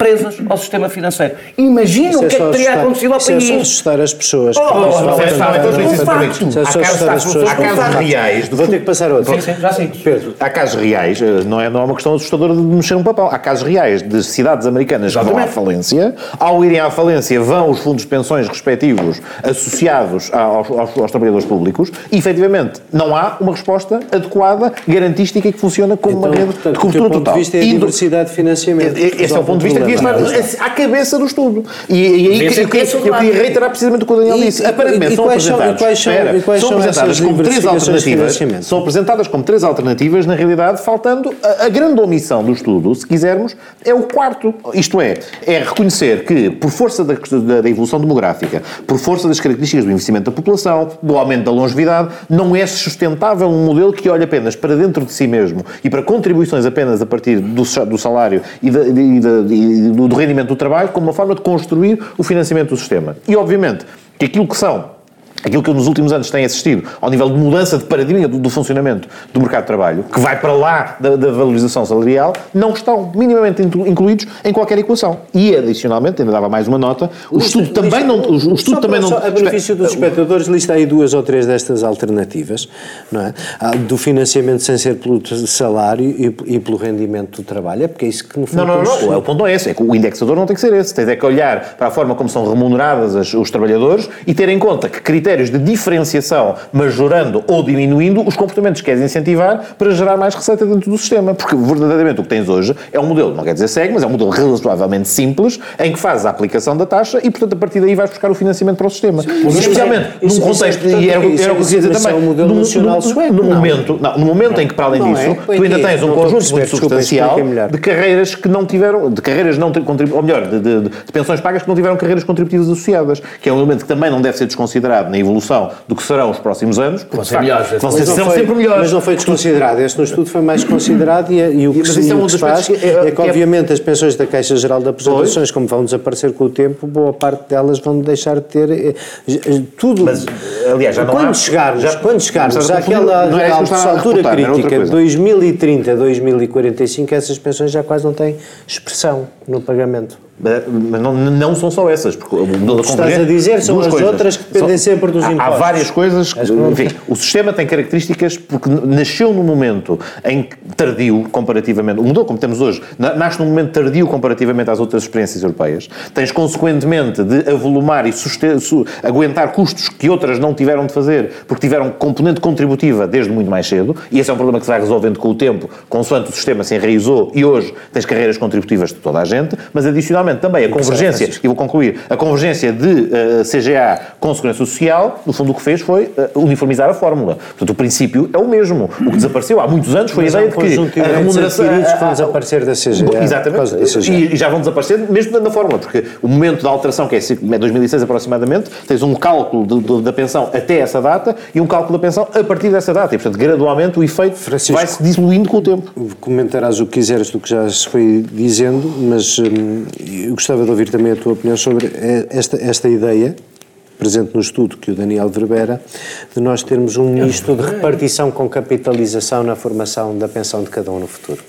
presas ao sistema financeiro. Imagina o que é, que teria acontecido ao país. Isso é só assustar as pessoas. Oh, Há casos reais. Vou ter que passar outro. Sim, sim, já sei. Pedro, há casos reais, eh, não é, não é uma questão assustadora de mexer um papel. Há casos reais de cidades americanas que vão à falência. Ao irem à falência, vão os fundos de pensões respectivos associados aos, aos, aos trabalhadores públicos e, efetivamente, não há uma resposta adequada, garantística, que funciona como então, uma rede portanto, de cobertura total. O ponto de vista é a diversidade de financiamento. Esse é o ponto de vista devia estar à cabeça do estudo. E, e aí eu, eu, queria reiterar precisamente o que o Daniel disse. Aparentemente são apresentadas, são, apresentadas como três alternativas, são apresentadas como três alternativas, na realidade, faltando a, a grande omissão do estudo, se quisermos, é o quarto. Isto é, é reconhecer que, por força da, da, da evolução demográfica, por força das características do envelhecimento da população, do aumento da longevidade, não é sustentável um modelo que olha apenas para dentro de si mesmo e para contribuições apenas a partir do, do salário e, da, e, da, e do, rendimento do trabalho como uma forma de construir o financiamento do sistema. E, obviamente, que aquilo que são aquilo que eu nos últimos anos tenho assistido ao nível de mudança de paradigma do, do funcionamento do mercado de trabalho, que vai para lá da, da, valorização salarial, não estão minimamente incluídos em qualquer equação. E, adicionalmente, ainda dava mais uma nota, o estudo lista, também não... O, o estudo também não a benefício dos espectadores, lista aí duas ou três destas alternativas, não é? Ah, do financiamento sem ser pelo salário e, e pelo rendimento do trabalho. É porque é isso que, no fundo... Não, não, não, não. O ponto não é esse. É que o indexador não tem que ser esse. Tens é que olhar para a forma como são remuneradas as, os trabalhadores e ter em conta que critérios critérios de diferenciação, majorando ou diminuindo os comportamentos que queres incentivar para gerar mais receita dentro do sistema. Porque verdadeiramente o que tens hoje é um modelo, não quer dizer cego, mas é um modelo razoavelmente simples em que fazes a aplicação da taxa e, portanto, a partir daí vais buscar o financiamento para o sistema. Sim, Especialmente é, num contexto, e era, o que eu queria dizer também, é um modelo nacional sueco, no, momento, não, no momento em que, para além disso, é, tu ainda tens um conjunto muito substancial de carreiras que não tiveram, de carreiras não ou melhor, de, de, de pensões pagas que não tiveram carreiras contributivas associadas, que é um elemento que também não deve ser desconsiderado na evolução do que serão os próximos anos. Vão ser melhores. Vão ser sempre melhores. Mas não foi desconsiderado. Este no estudo foi mais considerado e, e o que, isso é, um se faz que é, é, que, obviamente, as pensões da Caixa Geral de Aposentações, como vão desaparecer com o tempo, boa parte delas vão deixar de ter eh, eh, tudo. Mas, aliás, já não quando há, chegarmos, já, quando chegarmos àquela é altura crítica, 2030, 2045, essas pensões já quase não têm expressão no pagamento. Mas não, não são só essas, porque o modelo da Estás a dizer são as coisas. outras que dependem são, sempre dos impostos. Há várias coisas, que, enfim, o sistema tem características porque nasceu num momento em tardio comparativamente, o modelo como temos hoje, nasce num momento tardio comparativamente às outras experiências europeias. Tens consequentemente de avolumar e suster, su, aguentar custos que outras não tiveram de fazer porque tiveram componente contributiva desde muito mais cedo, e esse é um problema que se vai resolvendo com o tempo, consoante o sistema se enraizou e hoje tens carreiras contributivas de toda a gente, mas adicionalmente também a convergência, e vou concluir, a convergência de uh, eh, CGA com Segurança Social, no fundo o que fez foi uh, uniformizar a fórmula. Portanto, o princípio é o mesmo. O que desapareceu há muitos anos foi Mas a ideia de que a remuneração... que vão desaparecer da CGA. Exatamente. Da CGA. E, e, já vão desaparecer mesmo na fórmula, porque o momento da alteração, que é 2006 aproximadamente, tens um cálculo de, de, da pensão até essa data e um cálculo da pensão a partir dessa data. E, portanto, gradualmente o efeito vai-se diluindo com o tempo. Comentarás o que quiseres do que já se foi dizendo, mas hum, eu gostava de ouvir também a tua opinião sobre eh, esta, esta ideia presente no estudo que o Daniel verbera, de nós termos um misto de repartição com capitalização na formação da pensão de cada um no futuro.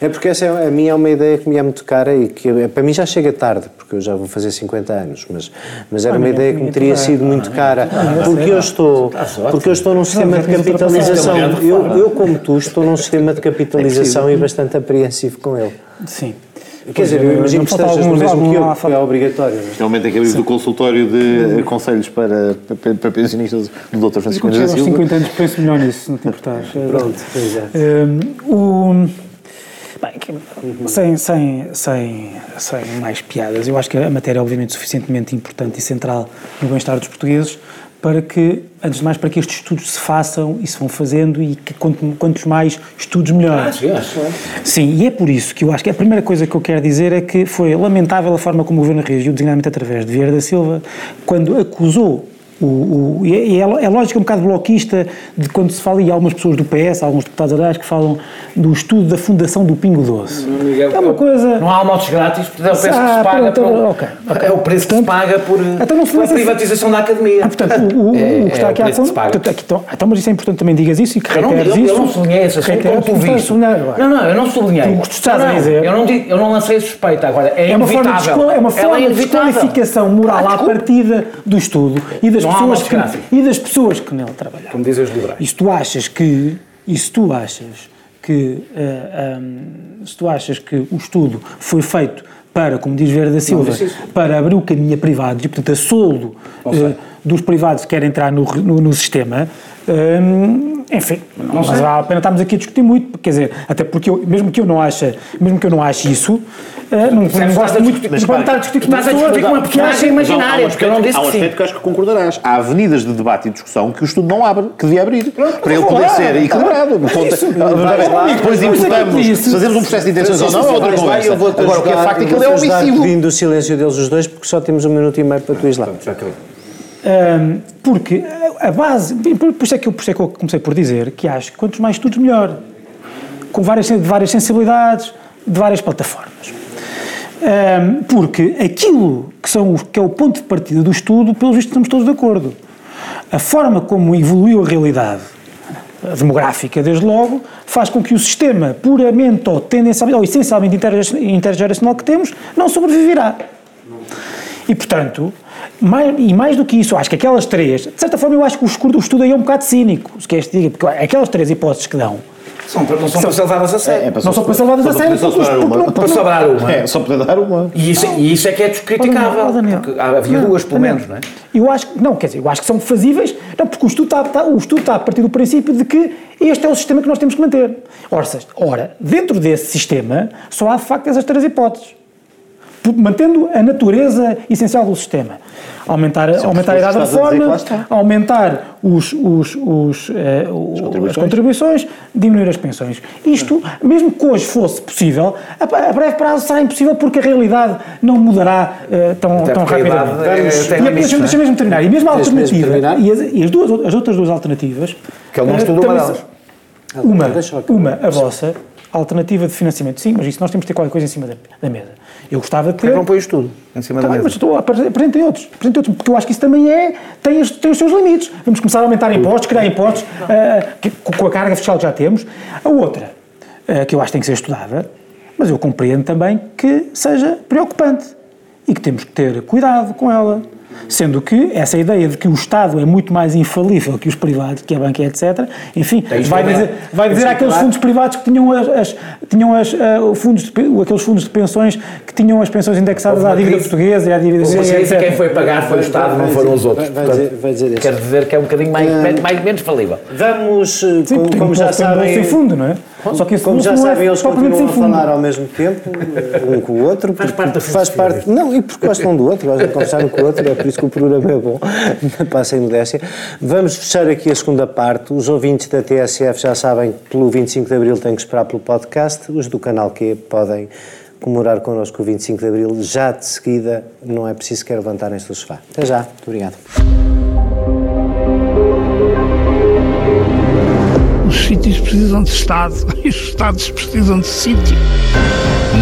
É porque essa é, a minha é uma ideia que me é muito cara e que é, para mim já chega tarde, porque eu já vou fazer 50 anos, mas, mas era uma ideia que me teria sido muito cara, porque eu estou, porque eu estou num sistema de capitalização, eu, eu como tu estou num sistema de capitalização e bastante apreensivo com ele. Sim. Quer dizer, eu imagino que estejas no mesmo que eu, que é obrigatório. Realmente é que abrir do consultório de conselhos para, para, para pensionistas do Dr. Francisco André Silva. 50 anos penso melhor nisso, não te importares. Pronto, exato. Um, o, bem, sem, sem, sem, sem mais piadas, eu acho que a matéria é obviamente suficientemente importante e central no bem-estar dos portugueses para que, antes de mais, para que estes estudos se façam e se vão fazendo e que quantos mais estudos melhor. Ah, sim, acho. Sim, e é por isso que eu acho que a primeira coisa que eu quero dizer é que foi lamentável a forma como o Governo reagiu, designadamente através de Vieira da Silva, quando acusou o, o, e é, é lógico um bocado bloquista de quando se fala, e há algumas pessoas do PS, alguns deputados aliás, que falam do estudo da fundação do Pingo Doce. é uma coisa. Não há almoços grátis, portanto é o preço ah, que se paga. Pronto, por, okay, okay. É o preço que se paga por, então não pela privatização da academia. Ah, portanto, o, o, é, o que está aqui é a portanto, aqui, então, então, mas isso é importante também digas isso e que reiteres isso. Eu não sublinhei assunto como tu viste. Não, não, eu não sublinhei. Tu estás a dizer. Eu não, eu não lancei suspeita agora. É, é uma forma de, é uma forma de desqualificação moral à partida do estudo e das pessoas que e das pessoas que nele trabalharam. Como dizem os liberais. E se tu achas que, e se tu achas que, uh, eh, um, se tu achas que o estudo foi feito para, como diz Vera da Silva, para abrir o caminho a privados e, portanto, a soldo uh, dos privados que querem entrar no, no, no sistema, um, enfim, não mas vale a pena estarmos aqui a discutir muito, quer dizer, até porque eu, mesmo que eu não ache, mesmo que eu não ache isso, é, não, não gosto muito de estar a discutir com pessoas a uma personagem imaginária, porque eu não disse Há um aspecto que acho que concordarás. Há avenidas de debate e discussão que o estudo não abre, que devia abrir, para ele poder ser equilibrado. E depois importamos, fazemos um processo de intenções ou não, é outra conversa. Agora, o que é facto é que ele é omissivo. Vindo o silêncio deles os dois, porque só temos um minuto e meio para tu ir lá. Um, porque a base, por isso, é que eu, por isso é que eu comecei por dizer que acho que quantos mais estudos melhor, com várias, de várias sensibilidades, de várias plataformas. Um, porque aquilo que, são, que é o ponto de partida do estudo, pelo visto estamos todos de acordo. a forma como evoluiu a realidade demográfica, desde logo, faz com que o sistema puramente ou tendencialmente ou essencialmente intergeracional que temos não sobreviverá. E, portanto, mais, e mais do que isso, acho que aquelas três, de certa forma, eu acho que o estudo aí é um bocado cínico, se queres diga, porque aquelas três hipóteses que dão são, não são, para ser levadas a sério. É, é não são para ser levadas a sério. Só para salvar uma. É, só poder dar uma. E isso, e isso é que é descriticável. Havia não, duas, pelo menos, não é? Eu acho que, não, quer dizer, eu acho que são fazíveis, não, porque o estudo, está, está, o estudo está a partir do princípio de que este é o sistema que nós temos que manter. Ora, ora dentro desse sistema, só há de facto essas três hipóteses mantendo a natureza essencial do sistema. Aumentar, Sim, aumentar a idade da reforma, aumentar os, os, os, eh, as, contribuições. as, contribuições. diminuir as pensões. Isto, mesmo que hoje fosse possível, a, a breve prazo será impossível porque a realidade não mudará uh, tão, tão rapidamente. É, deixa, deixa mesmo terminar. E mesmo a alternativa, e, as, e as, duas, as outras duas alternativas... Que ele não estudou uma delas. Uma, uma, a vossa, alternativa de financiamento. Sim, mas isso nós temos que ter qualquer coisa em cima da, da mesa. Eu gostava de ter. não pões tudo em cima tá da bem, mesa? Mas estou, apresentem outros, apresentem outros, porque eu acho que isso também é, tem, tem os seus limites. Vamos começar a aumentar impostos, criar impostos, uh, que, com a carga fiscal que já temos. A outra, uh, que eu acho que tem que ser estudada, mas eu compreendo também que seja preocupante e que temos que ter cuidado com ela. Sendo que essa ideia de que o Estado é muito mais infalível que os privados, que a banca, etc., enfim, vai dizer, vai dizer àqueles fundos privados que tinham, as, as tinham as, uh, fundos de, aqueles fundos de pensões que tinham as pensões indexadas à dívida crise, portuguesa e à dívida etc. quem foi pagar foi o Estado, não foram os outros. Vai, dizer, vai dizer isso. Quer dizer que é um bocadinho mais, uh, mais menos falível. Vamos, eh, Sim, como, como já sabem... sem fundo, não é? Só que como já é sabem, eles continuam a falar ao mesmo tempo, um com o outro. Faz parte da faz parte Não, e porque gostam do outro, gostam de conversar um com o outro, é por isso que o programa é bom. Passa em modéstia. Vamos fechar aqui a segunda parte. Os ouvintes da TSF já sabem que pelo 25 de Abril têm que esperar pelo podcast. Os do canal Q podem comemorar connosco o 25 de Abril já de seguida. Não é preciso que levantarem-se do sofá. Até já. Muito obrigado. Os sítios precisam de Estado e os Estados precisam de sítio.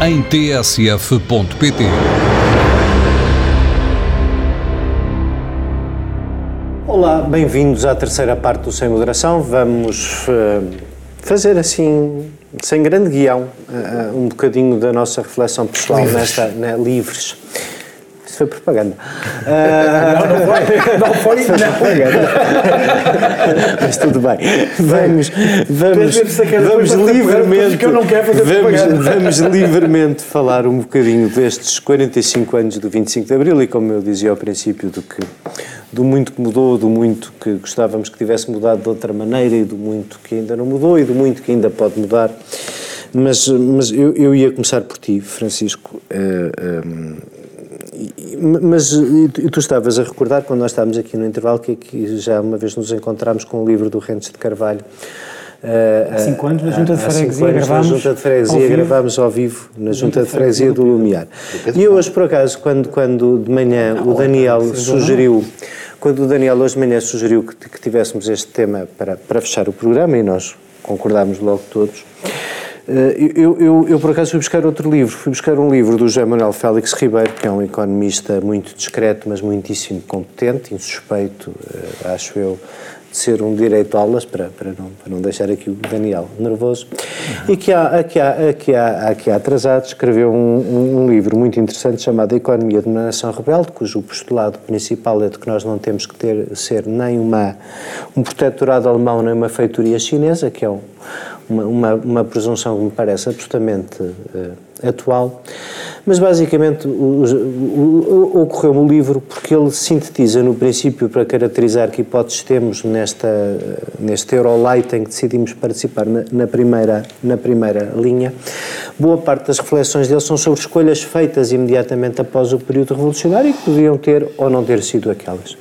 em tsf.pt. Olá, bem-vindos à terceira parte do Sem Moderação. Vamos uh, fazer assim, sem grande guião, uh, um bocadinho da nossa reflexão pessoal livres. nesta né, livres foi propaganda. Uh... Não, não foi. Não foi, não. Mas tudo bem. Vamos, vamos, vamos livremente. Vamos, vamos livremente falar um bocadinho destes 45 anos do 25 de Abril e, como eu dizia ao princípio, do que do muito que mudou, do muito que gostávamos que tivesse mudado de outra maneira e do muito que ainda não mudou e do muito que ainda pode mudar. Mas, mas eu, eu ia começar por ti, Francisco. Uh, mas tu estavas a recordar, quando nós estávamos aqui no intervalo, que, que já uma vez nos encontramos com o livro do Rentes de Carvalho. Uh, há cinco anos na Junta de Freguesia gravámos. Na Junta de Freguesia gravámos ao vivo na Junta de Freguesia do Lumiar. E hoje, por acaso, quando, quando de manhã o Daniel sugeriu, quando o Daniel hoje de manhã sugeriu que, que tivéssemos este tema para, para fechar o programa e nós concordámos logo todos, eu, eu, eu, por acaso, fui buscar outro livro. Fui buscar um livro do José Manuel Félix Ribeiro, que é um economista muito discreto, mas muitíssimo competente, insuspeito, eh, acho eu, de ser um direito-aulas, para, para, não, para não deixar aqui o Daniel nervoso, uhum. e que há, há, há, há atrasado escreveu um, um, livro muito interessante chamado Economia de uma Nação Rebelde, cujo postulado principal é de que nós não temos que ter, ser nem uma, um protetorado alemão nem uma feitoria chinesa, que é um uma, uma, uma presunção que me parece absolutamente uh, atual, Mas basicamente ocorreu-me o livro porque ele sintetiza no princípio para caracterizar que hipóteses temos nesta, neste Eurolight em que decidimos participar na, na, primeira, na primeira linha. Boa parte das reflexões dele são sobre escolhas feitas imediatamente após o período revolucionário e que podiam ter ou não ter sido aquelas.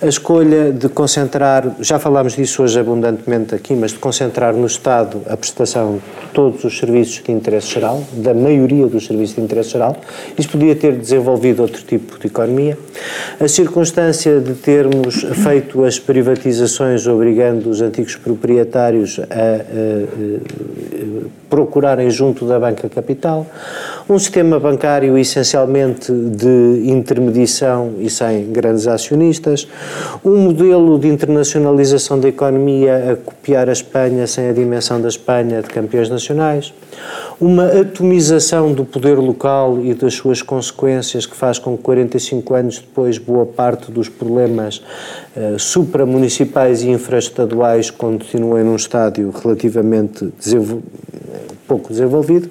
A escolha de concentrar, já falámos disso hoje abundantemente aqui, mas de concentrar no Estado a prestação de todos os serviços de interesse geral, da maioria dos serviços de interesse geral, isso podia ter desenvolvido outro tipo de economia. A circunstância de termos feito as privatizações obrigando os antigos proprietários a, a, a procurarem junto da banca capital, um sistema bancário essencialmente de intermediação e sem grandes acionistas, um modelo de internacionalização da economia a copiar a Espanha sem a dimensão da Espanha de campeões nacionais, uma atomização do poder local e das suas consequências que faz com que 45 anos depois boa parte dos problemas uh, supramunicipais e infraestaduais continuem num estádio relativamente pouco desenvolvido.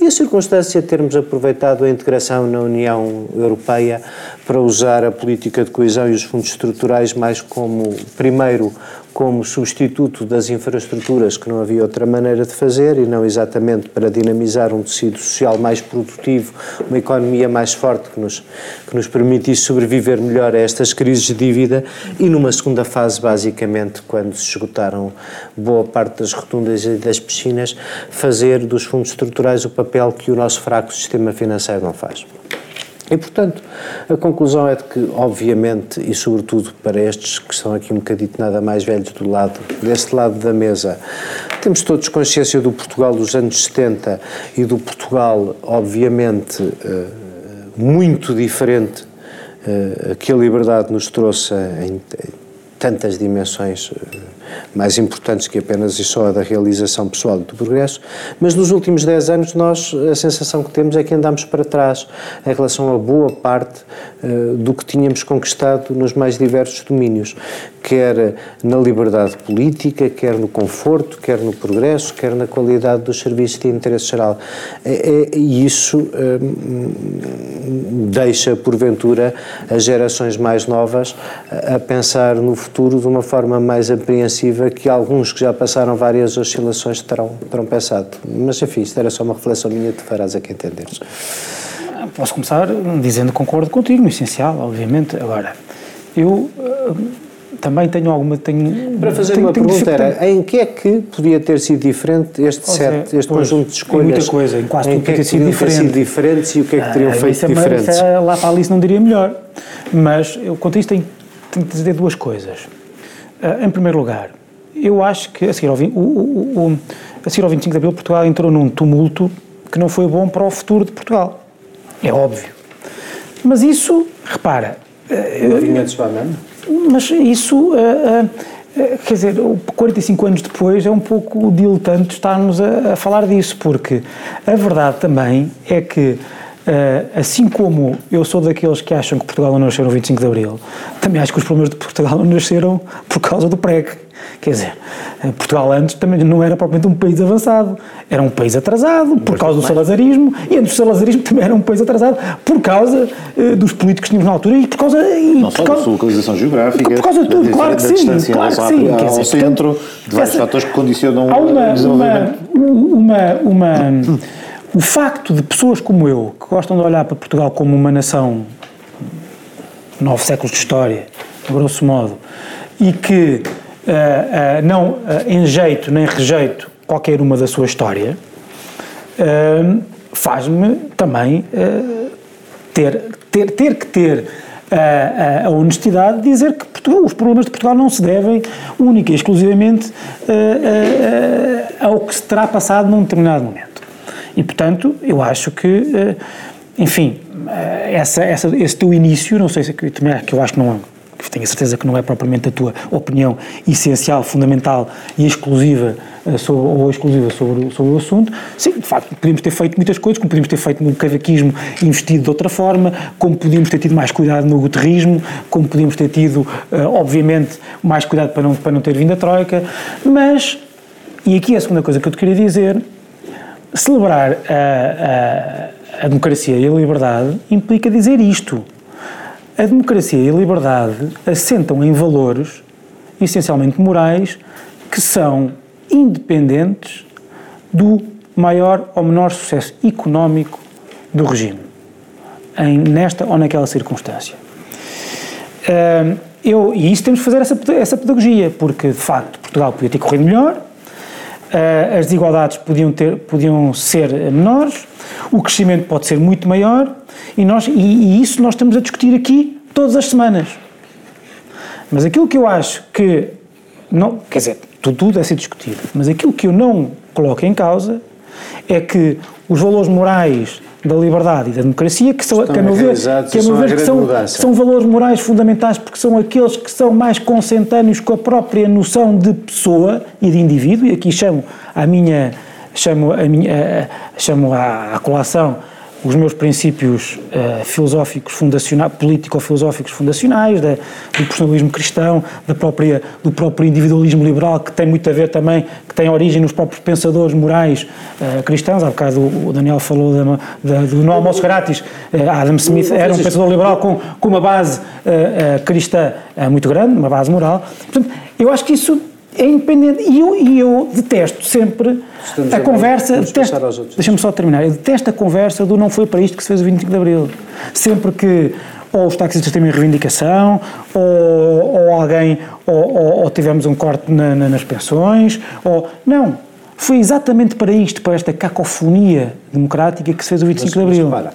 E a circunstância de termos aproveitado a integração na União Europeia para usar a política de coesão e os fundos estruturais mais como, primeiro, como substituto das infraestruturas que não havia outra maneira de fazer e não exatamente para dinamizar um tecido social mais produtivo, uma economia mais forte que nos, que nos permitisse sobreviver melhor a estas crises de dívida e numa segunda fase, basicamente, quando se esgotaram boa parte das rotundas e das piscinas, fazer dos fundos estruturais o papel que o nosso fraco sistema financeiro não faz. E, portanto, a conclusão é de que, obviamente, e sobretudo para estes que estão aqui um bocadito nada mais velhos do lado, deste lado da mesa, temos todos consciência do Portugal dos anos 70 e do Portugal, obviamente, eh, muito diferente eh, que a liberdade nos trouxe em tantas dimensões eh, mais importantes que apenas e só a da realização pessoal do progresso, mas nos últimos 10 anos nós, a sensação que temos é que andamos para trás em relação a boa parte uh, do que tínhamos conquistado nos mais diversos domínios, quer na liberdade política, quer no conforto, quer no progresso, quer na qualidade dos serviços de interesse geral. É, é, e isso uh, deixa, porventura, as gerações mais novas a pensar no futuro de uma forma mais apreensiva que alguns que já passaram várias oscilações terão, terão pensado. Mas enfim, isto era só uma reflexão minha, te farás a que entenderes. Posso começar dizendo que concordo contigo, no essencial, obviamente. Agora, eu uh, também tenho alguma. Tenho, Para fazer tenho, uma tenho pergunta, era em que é que podia ter sido diferente este set, este pois, conjunto de escolhas? Em muita coisa, em quase tudo que é ter sido diferente. sido diferentes e o que é que teriam ah, feito é, diferentes? É, lá para a Alice não diria melhor. Mas eu, quanto a isto, tenho, tenho que dizer duas coisas. Uh, em primeiro lugar, eu acho que a seguir, ao, o, o, o, a seguir ao 25 de Abril, Portugal entrou num tumulto que não foi bom para o futuro de Portugal. É óbvio. Mas isso, repara. Movimentos banana? Mas isso. Uh, uh, quer dizer, 45 anos depois é um pouco diletante estarmos a, a falar disso, porque a verdade também é que assim como eu sou daqueles que acham que Portugal não nasceu no 25 de Abril, também acho que os problemas de Portugal não nasceram por causa do PREC. Quer dizer, eh, Portugal antes também não era propriamente um país avançado, era um país atrasado por causa do salazarismo, e antes do salazarismo também era um país atrasado por causa uh, dos políticos que tínhamos na altura e por causa. E não por só causa, da sua localização geográfica, por causa de tudo, da, claro que sim. Claro que sim. Ao, ao centro, de vários essa, fatores que condicionam há uma, o desenvolvimento. Uma, uma, uma, o facto de pessoas como eu, que gostam de olhar para Portugal como uma nação, nove séculos de história, grosso modo, e que uh, uh, não uh, enjeito nem rejeito qualquer uma da sua história, faz-me também ter, ter, ter que ter a, a, honestidade de dizer que Portugal, os problemas de Portugal não se devem única e exclusivamente ao que se terá passado num determinado momento. E, portanto, eu acho que, enfim, essa, essa, esse teu início, não sei se que eu acho que não que tenho a certeza que não é propriamente a tua opinião essencial, fundamental e exclusiva eh, sobre, ou exclusiva sobre, sobre o assunto. Sim, de facto, podíamos ter feito muitas coisas, como podíamos ter feito no cavaquismo investido de outra forma, como podíamos ter tido mais cuidado no guterrismo, como podíamos ter tido, eh, obviamente, mais cuidado para não, para não ter vindo a Troika, mas, e aqui é a segunda coisa que eu te queria dizer, celebrar a, a a democracia e a liberdade implica dizer isto. A democracia e a liberdade assentam em valores essencialmente morais que são independentes do maior ou menor sucesso económico do regime, em, nesta ou naquela circunstância. Eu, e isso temos de fazer essa, essa pedagogia, porque de facto Portugal podia ter corrido melhor, as desigualdades podiam, ter, podiam ser menores, o crescimento pode ser muito maior, e, nós, e, e isso nós estamos a discutir aqui todas as semanas. Mas aquilo que eu acho que. Não, quer dizer, tudo, tudo é ser discutido, mas aquilo que eu não coloco em causa é que os valores morais da liberdade e da democracia, que, são, que a meu ver, que, a meu ver que são, são valores morais fundamentais porque são aqueles que são mais consentâneos com a própria noção de pessoa e de indivíduo, e aqui chamo a minha, chamo a minha, chamo a colação os meus princípios uh, filosóficos fundacionais, político-filosóficos fundacionais, da, do personalismo cristão, da própria, do próprio individualismo liberal, que tem muito a ver também, que tem origem nos próprios pensadores morais uh, cristãos. Há bocado o Daniel falou da, da, do No Almoço Grátis. Uh, Adam Smith era um pensador liberal com, com uma base cristã muito grande, uma base moral. Portanto, eu acho que isso é independente. E eu, e eu detesto sempre Estamos a, conversa. Deixa-me só terminar. Eu detesto a conversa do não foi para isto que se fez o 25 de Abril. Sempre que ou os taxistas têm reivindicação, ou, ou alguém, ou, ou, ou, tivemos um corte na, na, nas pensões, ou. Não. Foi exatamente para isto, para esta cacofonia democrática que se fez o 25 mas, de Abril. Mas, para.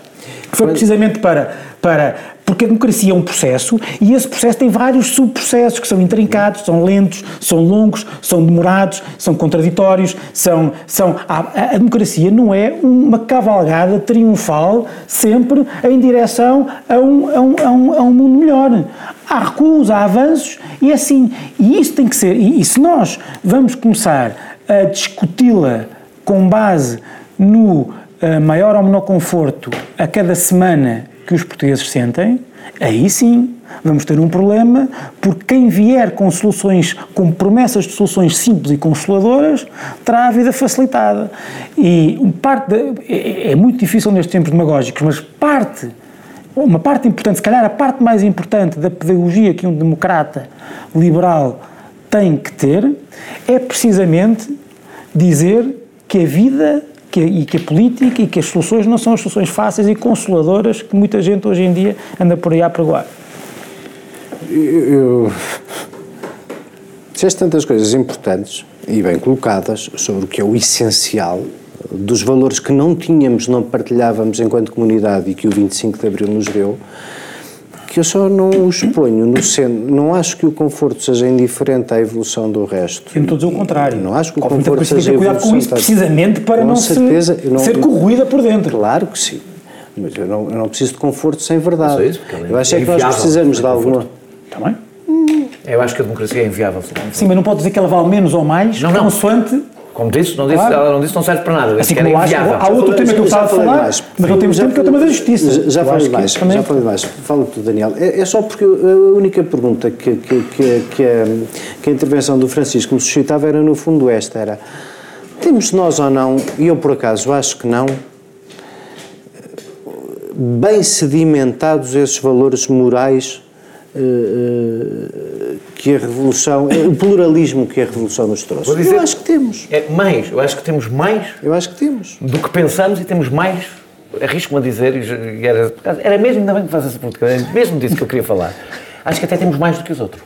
Foi precisamente para, para porque a democracia é um processo e esse processo tem vários subprocessos que são intrincados, são lentos, são longos, são demorados, são contraditórios, são, são a, a democracia não é uma cavalgada triunfal sempre em direção a um, a um, a um, a um mundo melhor. Há recuos, há avanços e é assim. E isso tem que ser. E, e se nós vamos começar a discuti-la com base no uh, maior ou menor conforto a cada semana que os portugueses sentem, aí sim vamos ter um problema, porque quem vier com soluções, com promessas de soluções simples e consoladoras, terá a vida facilitada. E parte de, é, é muito difícil nestes tempos demagógicos, mas parte, uma parte importante, se calhar a parte mais importante da pedagogia que um democrata liberal tem que ter, é precisamente dizer que a vida que, e que a política e que as soluções não são as soluções fáceis e consoladoras que muita gente hoje em dia anda por aí a pregoar. Eu, disseste tantas coisas importantes e bem colocadas sobre o que é o essencial dos valores que não tínhamos, não partilhávamos enquanto comunidade e que o 25 de Abril nos deu, que eu só não os ponho no centro. Não acho que o conforto seja indiferente à evolução do resto. Eu não estou a dizer o contrário. Não acho que o conforto seja cuidado com isso, precisamente para não certeza, se, não, ser corroída por dentro. Claro que sim. Mas eu não, eu não preciso de conforto sem verdade. Isso, eu acho é que nós precisamos de alguma. Está bem? Eu acho que a democracia é inviável. Sim, mas não pode dizer que ela vale menos ou mais, não, não. consoante como disse, não disse, claro. ela não disse não serve para nada. Assim como acho, há outro tema que eu estava a falar, mais. mas não temos tempo que é o tema da justiça. Já falei mais, já falei mais. Fala tu, Daniel. É, é, só porque a única pergunta que, que, que, que, a, que a intervenção do Francisco me suscitava era no fundo esta, era temos nós ou não, e eu por acaso acho que não, bem sedimentados esses valores morais que a Revolução, o pluralismo que a Revolução nos trouxe. Dizer, eu acho que temos. É mais, eu acho que temos mais. Eu acho que temos. Do que pensamos e temos mais. Arrisco-me a dizer, e era, era mesmo, ainda bem que faz essa pergunta, era mesmo disso que eu queria falar. Acho que até temos mais do que os outros.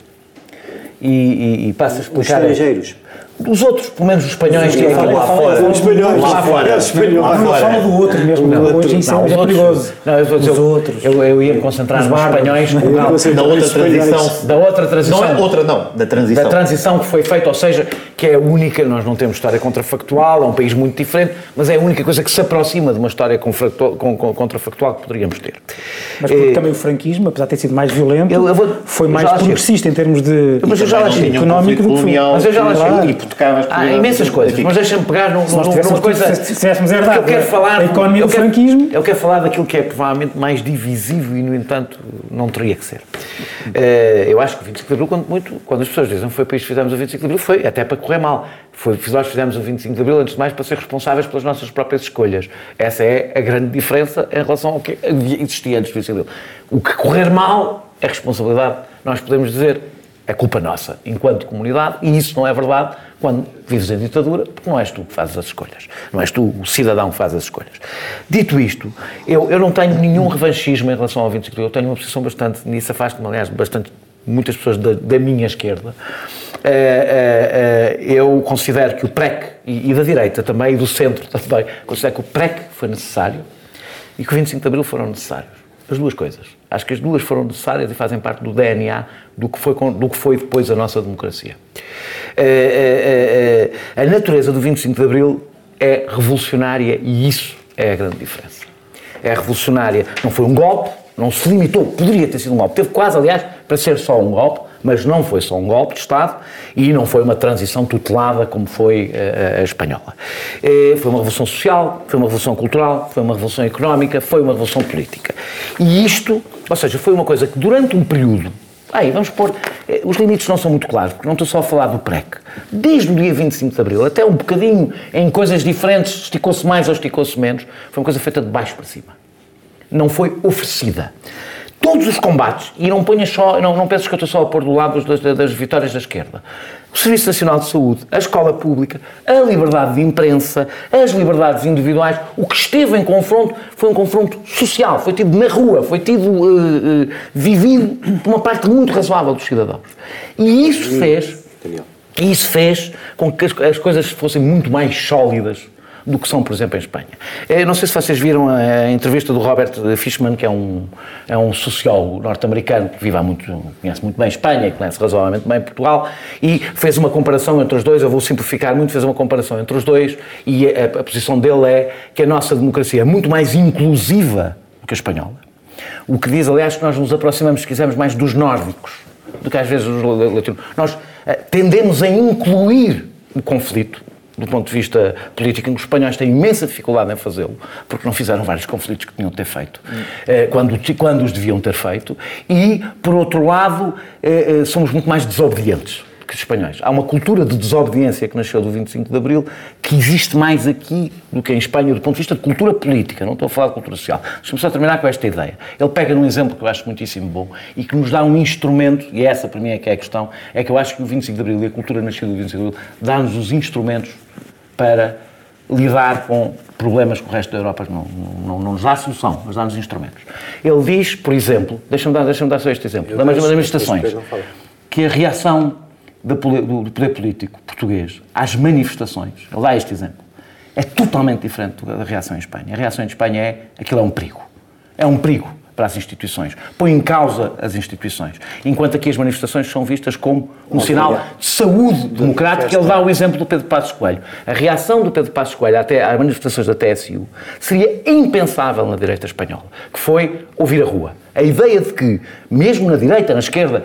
E, e, e passo a explicar. Os estrangeiros. Os outros, pelo menos os espanhóis que estão lá fora. Os espanhóis. Lá fora. Os espanhóis. Não fala do outro mesmo. Não, hoje isso é perigoso. Não, eu, os outros. Eu, eu ia me concentrar nos espanhóis. Da outra transição. Da outra transição. Não é outra, não. Da transição. Da transição que foi feita, ou seja, que é a única, nós não temos história contrafactual, é um país muito diferente, mas é a única coisa que se aproxima de uma história contrafactual que poderíamos ter. Mas porque é, também o franquismo, apesar de ter sido mais violento, eu, eu vou, foi mais progressista em termos de mas eu já achei, económico do que Mas eu já achei, tocavas... Há imensas coisas, mas deixa-me pegar num, numa coisa... Se tivéssemos herdado eu quero falar, a economia do franquismo... Eu quero falar daquilo que é provavelmente mais divisivo e, no entanto, não teria que ser. Uh, eu acho que o 25 de Abril, quando, muito, quando as pessoas dizem foi para isto fizemos o 25 de Abril, foi até para correr mal. Foi, nós fizemos o 25 de Abril, antes de mais, para ser responsáveis pelas nossas próprias escolhas. Essa é a grande diferença em relação ao que existia antes do 25 de Abril. O que correr mal é responsabilidade, nós podemos dizer, é culpa nossa, enquanto comunidade, e isso não é verdade quando vives em ditadura, porque não és tu que fazes as escolhas. Não és tu o cidadão que faz as escolhas. Dito isto, eu, eu não tenho nenhum revanchismo em relação ao 25 de abril. Eu tenho uma posição bastante, nisso afasto-me, aliás, bastante, muitas pessoas da, da minha esquerda. Uh, uh, uh, eu considero que o PREC, e, e, da direita também, e do centro também, considero que o PREC foi necessário e que o 25 de abril foram necessários. As duas coisas. Acho que as duas foram necessárias e fazem parte do DNA do que foi, do que foi depois a nossa democracia. Eh, eh, eh, a natureza do 25 de Abril é revolucionária e isso é a grande diferença. É revolucionária. Não foi um golpe, não se limitou, poderia ter sido um golpe. Teve quase, aliás, para ser só um golpe, mas não foi só um golpe de Estado e não foi uma transição tutelada como foi a, a espanhola. Foi uma revolução social, foi uma revolução cultural, foi uma revolução económica, foi uma revolução política. E isto, ou seja, foi uma coisa que durante um período Aí, vamos pôr. Eh, os limites não são muito claros, porque não estou só a falar do PREC. Desde o dia 25 de Abril até um bocadinho em coisas diferentes, esticou-se mais ou esticou-se menos, foi uma coisa feita de baixo para cima. Não foi oferecida. Todos os combates, e não ponhas só, não, não penses que eu estou só a pôr do lado das, das vitórias da esquerda o Serviço Nacional de Saúde, a escola pública, a liberdade de imprensa, as liberdades individuais, o que esteve em confronto foi um confronto social, foi tido na rua, foi tido uh, uh, vivido por uma parte muito razoável dos cidadãos. E isso fez, isso fez com que as, as coisas fossem muito mais sólidas do que são, por exemplo, em Espanha. Eu eh, não sei se vocês viram a entrevista do Robert Fishman, que é um, é um sociólogo norte-americano que vive há muito, conhece muito bem Espanha e conhece razoavelmente bem Portugal, e fez uma comparação entre os dois, eu vou simplificar muito, fez uma comparação entre os dois, e a, a posição dele é que a nossa democracia é muito mais inclusiva do que a espanhola. O que diz, aliás, que nós nos aproximamos, se quisermos, mais dos nórdicos do que às vezes os latinos. Nós eh, tendemos a incluir o conflito do ponto de vista político, os espanhóis têm imensa dificuldade em fazê-lo, porque não fizeram vários conflitos que tinham de ter feito, eh, quando, quando os deviam ter feito, e, por outro lado, eh, eh, somos muito mais desobedientes espanhóis. Há uma cultura de desobediência que nasceu do 25 de Abril que existe mais aqui do que em Espanha do ponto de vista de cultura política, não estou a falar de cultura social. Deixa-me só terminar com esta ideia. Ele pega num exemplo que eu acho muitíssimo bom e que nos dá um instrumento, e essa para mim é que é a questão, é que eu acho que o 25 de Abril e a cultura nascida do 25 de Abril dá-nos os instrumentos para lidar com problemas que o resto da Europa não, não, não nos dá solução, mas dá-nos instrumentos. Ele diz, por exemplo, deixa-me dar, deixa dar só este exemplo, das manifestações, que a reação do poder, político português às manifestações, ele dá este exemplo, é totalmente diferente da reação em Espanha. A reação em Espanha é, aquilo é um perigo. É um perigo para as instituições, põe em causa as instituições, enquanto aqui as manifestações são vistas como um sinal de saúde democrática. Ele dá o exemplo do Pedro Passos Coelho. A reação do Pedro Passos Coelho até às manifestações da TSU seria impensável na direita espanhola, que foi ouvir a rua. A ideia de que, mesmo na direita, na esquerda,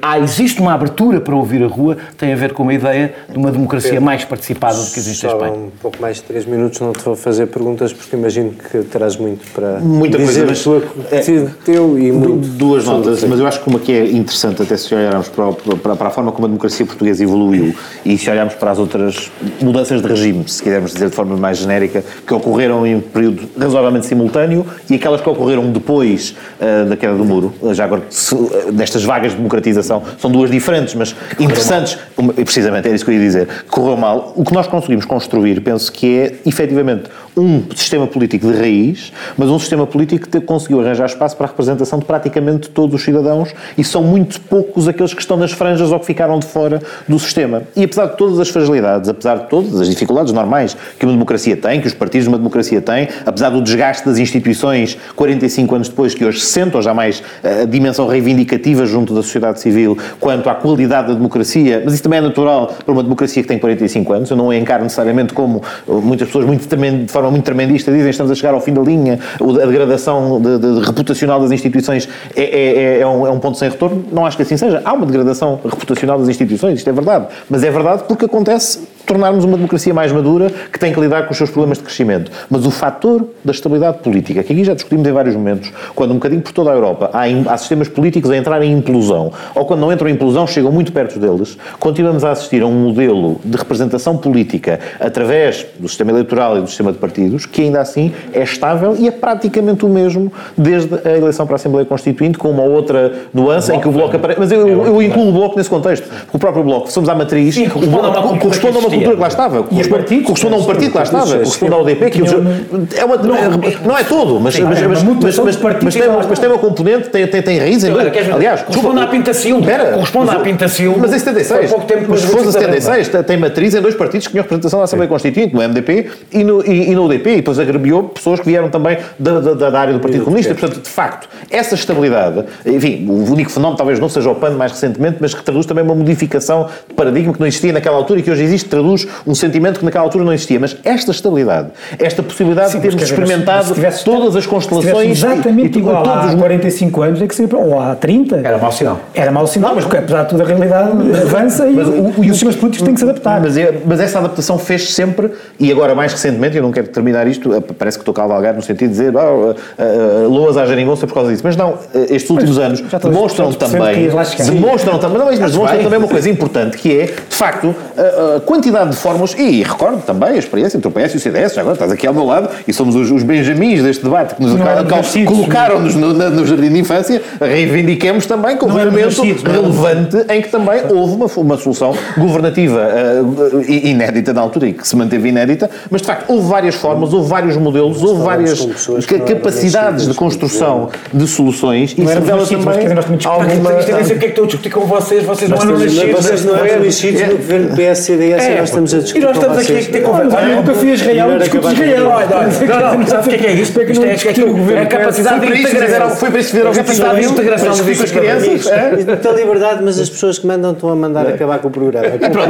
há, existe uma abertura para ouvir a rua, tem a ver com uma ideia de uma democracia Pedro, mais participada do que existe em Espanha. um pouco mais de três minutos, não te vou fazer perguntas, porque imagino que terás muito para Muita dizer. coisa, tua, é, teu e muito. Duas notas, mas eu acho que uma que é interessante, até se olharmos para, para, para, a forma como a democracia portuguesa evoluiu e se olharmos para as outras mudanças de regime, se quisermos dizer de forma mais genérica, que ocorreram em um período razoavelmente simultâneo e aquelas que ocorreram depois uh, da queda do muro, já agora, se, uh, destas vagas de democratização são duas diferentes, mas interessantes. Precisamente, é isso que eu ia dizer. Correu mal. O que nós conseguimos construir, penso que é, efetivamente, um sistema político de raiz, mas um sistema político que conseguiu arranjar espaço para a representação de praticamente todos os cidadãos e são muito poucos aqueles que estão nas franjas ou que ficaram de fora do sistema. E apesar de todas as fragilidades, apesar de todas as dificuldades normais que uma democracia tem, que os partidos de uma democracia têm, apesar do desgaste das instituições 45 anos depois, que hoje se sentam jamais a dimensão reivindicativa junto da sociedade civil civil, quanto à qualidade da democracia, mas isso também é natural para uma democracia que tem 45 anos. Eu não encaro necessariamente como muitas pessoas muito de forma muito tremendista dizem estamos a chegar ao fim da linha, a degradação de, de, de reputacional das instituições é, é, é, é, um, é um ponto sem retorno. Não acho que assim seja. Há uma degradação reputacional das instituições, isto é verdade. Mas é verdade porque acontece tornarmos uma democracia mais madura que tem que lidar com os seus problemas de crescimento. Mas o fator da estabilidade política, que aqui já discutimos em vários momentos, quando um bocadinho por toda a Europa há, há sistemas políticos a entrar em implosão, ou quando não entram em implosão, chegam muito perto deles, continuamos a assistir a um modelo de representação política através do sistema eleitoral e do sistema de partidos, que ainda assim é estável e é praticamente o mesmo desde a eleição para a Assembleia Constituinte, com uma outra nuance em que o Bloco aparece. Mas eu, eu, incluo o Bloco nesse contexto, porque o próprio Bloco, somos à matriz, Sim, corresponde a uma cultura que lá estava. Corresponde, corresponde a um partido que lá estava. Corresponde ao UDP. Que é uma, não é todo, mas, mas, mas, mas, tem, uma componente, tem, tem, tem raiz em Aliás, corresponde à Pintacil. Corresponde à Pintacil. Mas em 76. Mas se fosse 76, tem matriz em dois partidos que tinham representação da Assembleia Constituinte, no MDP e no, e, e no UDP. E depois agrebiou pessoas que vieram também da, da, da área do Partido Comunista. Portanto, de facto, essa estabilidade, enfim, o único fenómeno talvez não seja o PAN mais recentemente, mas que traduz também uma modificação de paradigma que não existia naquela altura e que hoje existe, traduz um sentimento que naquela altura não existia. Mas esta estabilidade, esta possibilidade Sim, de termos experimentado tivesse, todas as constelações. Exatamente e, igual todos há 45 anos, é que seria, ou há 30. Era mau sinal. Era mau sinal, mas porque apesar de tudo a realidade avança e, o, e, os sistemas políticos têm que se adaptar. Mas, é, mas essa adaptação fez sempre, e agora mais recentemente, eu não quero terminar isto, eh, parece que estou a cavalgar no sentido de dizer oh, uh, uh, loas à geringonça por causa disso, mas não, estes últimos mas, anos demonstram também, demonstram também, não, mas demonstram também uma coisa importante que é, de facto, a, a quantidade de fórmulas, e recordo também a experiência entre o PS e o CDS, agora estás aqui ao meu lado, e somos os, os benjamins deste debate que nos colocaram-nos no, no, jardim de infância, reivindiquemos também com um momento relevante em que também houve uma, uma solução governativa uh, inédita na altura e que se manteve inédita, mas de facto houve várias formas, houve vários modelos, houve várias capacidades de construção de soluções e se revela também alguma... Isto é o que é que estou a discutir com vocês, vocês não eram nascidos. Vocês não eram nascidos no governo PS-CDS nós estamos a discutir E nós estamos aqui a ter conversa. Eu nunca fui a Israel, discuto Israel. Não, não, sabe o que é que é isto? Isto é a capacidade de integração. Foi para isso que fizeram a capacidade de integração das crianças. Muita liberdade, mas as pessoas que mandam estão a mandar acabar com o programa. E para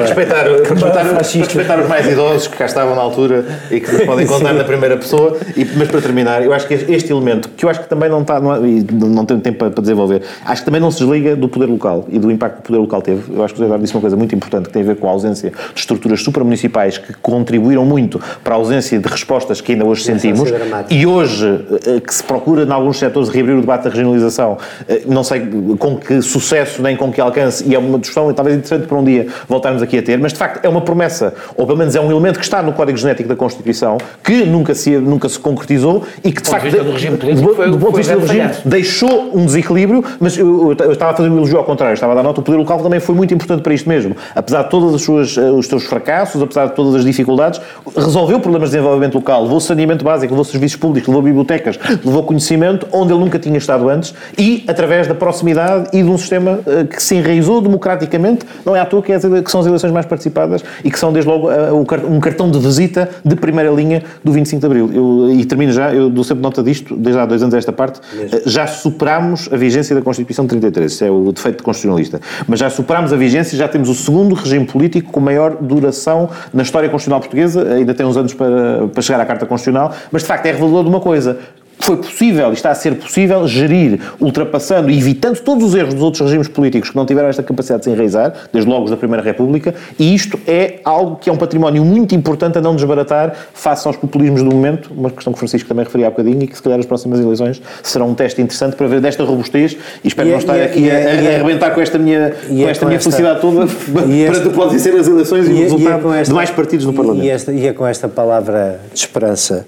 respeitar os mais idosos que cá estavam na altura e que nos podem contar na primeira pessoa, mas para terminar, eu acho que este elemento, que eu acho que também não está, não tenho tempo para desenvolver, acho que também não se desliga do poder local e do impacto que o poder local teve. Eu acho que o Eduardo disse uma coisa muito importante que tem a ver com a ausência de estruturas supramunicipais que contribuíram muito para a ausência de respostas que ainda hoje sentimos. e hoje eh, que se procura em alguns setores reabrir o debate da regionalização, eh, não sei com que sucesso nem com que alcance, e é uma discussão talvez interessante para um dia voltarmos aqui a ter, mas de facto é uma promessa, ou pelo menos é um elemento que está no Código Genético da Constituição, que nunca se, nunca se concretizou e que de facto, do, regime político, do, do ponto de vista do regime, deixou um desequilíbrio, mas eu, eu, estava a fazer um elogio ao contrário, estava a dar nota, o poder local também foi muito importante para isto mesmo, apesar de todos os seus fracassos, apesar de todas as dificuldades, resolveu problemas de desenvolvimento local, levou saneamento básico, levou serviços públicos, levou bibliotecas, levou conhecimento onde ele nunca tinha estado antes e através da proximidade e de um sistema uh, que se enraizou democraticamente, não é à toa que, é, que são as eleições mais participadas e que são desde logo uh, um cartão de visita de primeira linha do 25 de Abril. Eu, e termino já, eu dou sempre nota disto, desde há dois anos esta parte, uh, já superámos a vigência da Constituição de 33, isso é o defeito constitucionalista, mas já superámos a vigência e já temos o segundo regime político com maior duração na história constitucional portuguesa, ainda tem uns anos para, para chegar à Carta Constitucional, mas de facto é revelador de uma coisa foi possível e está a ser possível gerir, ultrapassando e evitando todos os erros dos outros regimes políticos que não tiveram esta capacidade de se enraizar, desde logo da Primeira República, e isto é algo que é um património muito importante a não desbaratar face aos populismos do momento, uma questão que o Francisco também referia há bocadinho e que se calhar as próximas eleições serão um teste interessante para ver desta robustez e espero e não é- estar é- aqui a, a, arrebentar com esta minha, com esta minha esta, felicidade toda para depois ser as eleições e, o resultado esta, de mais partidos no Parlamento. Esta, e é com esta palavra de esperança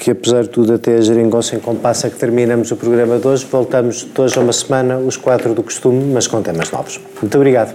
que apesar de tudo até a geringonça em compasso que terminamos o programa de hoje. Voltamos de hoje a uma semana, os quatro do costume, mas com temas novos. Muito obrigado.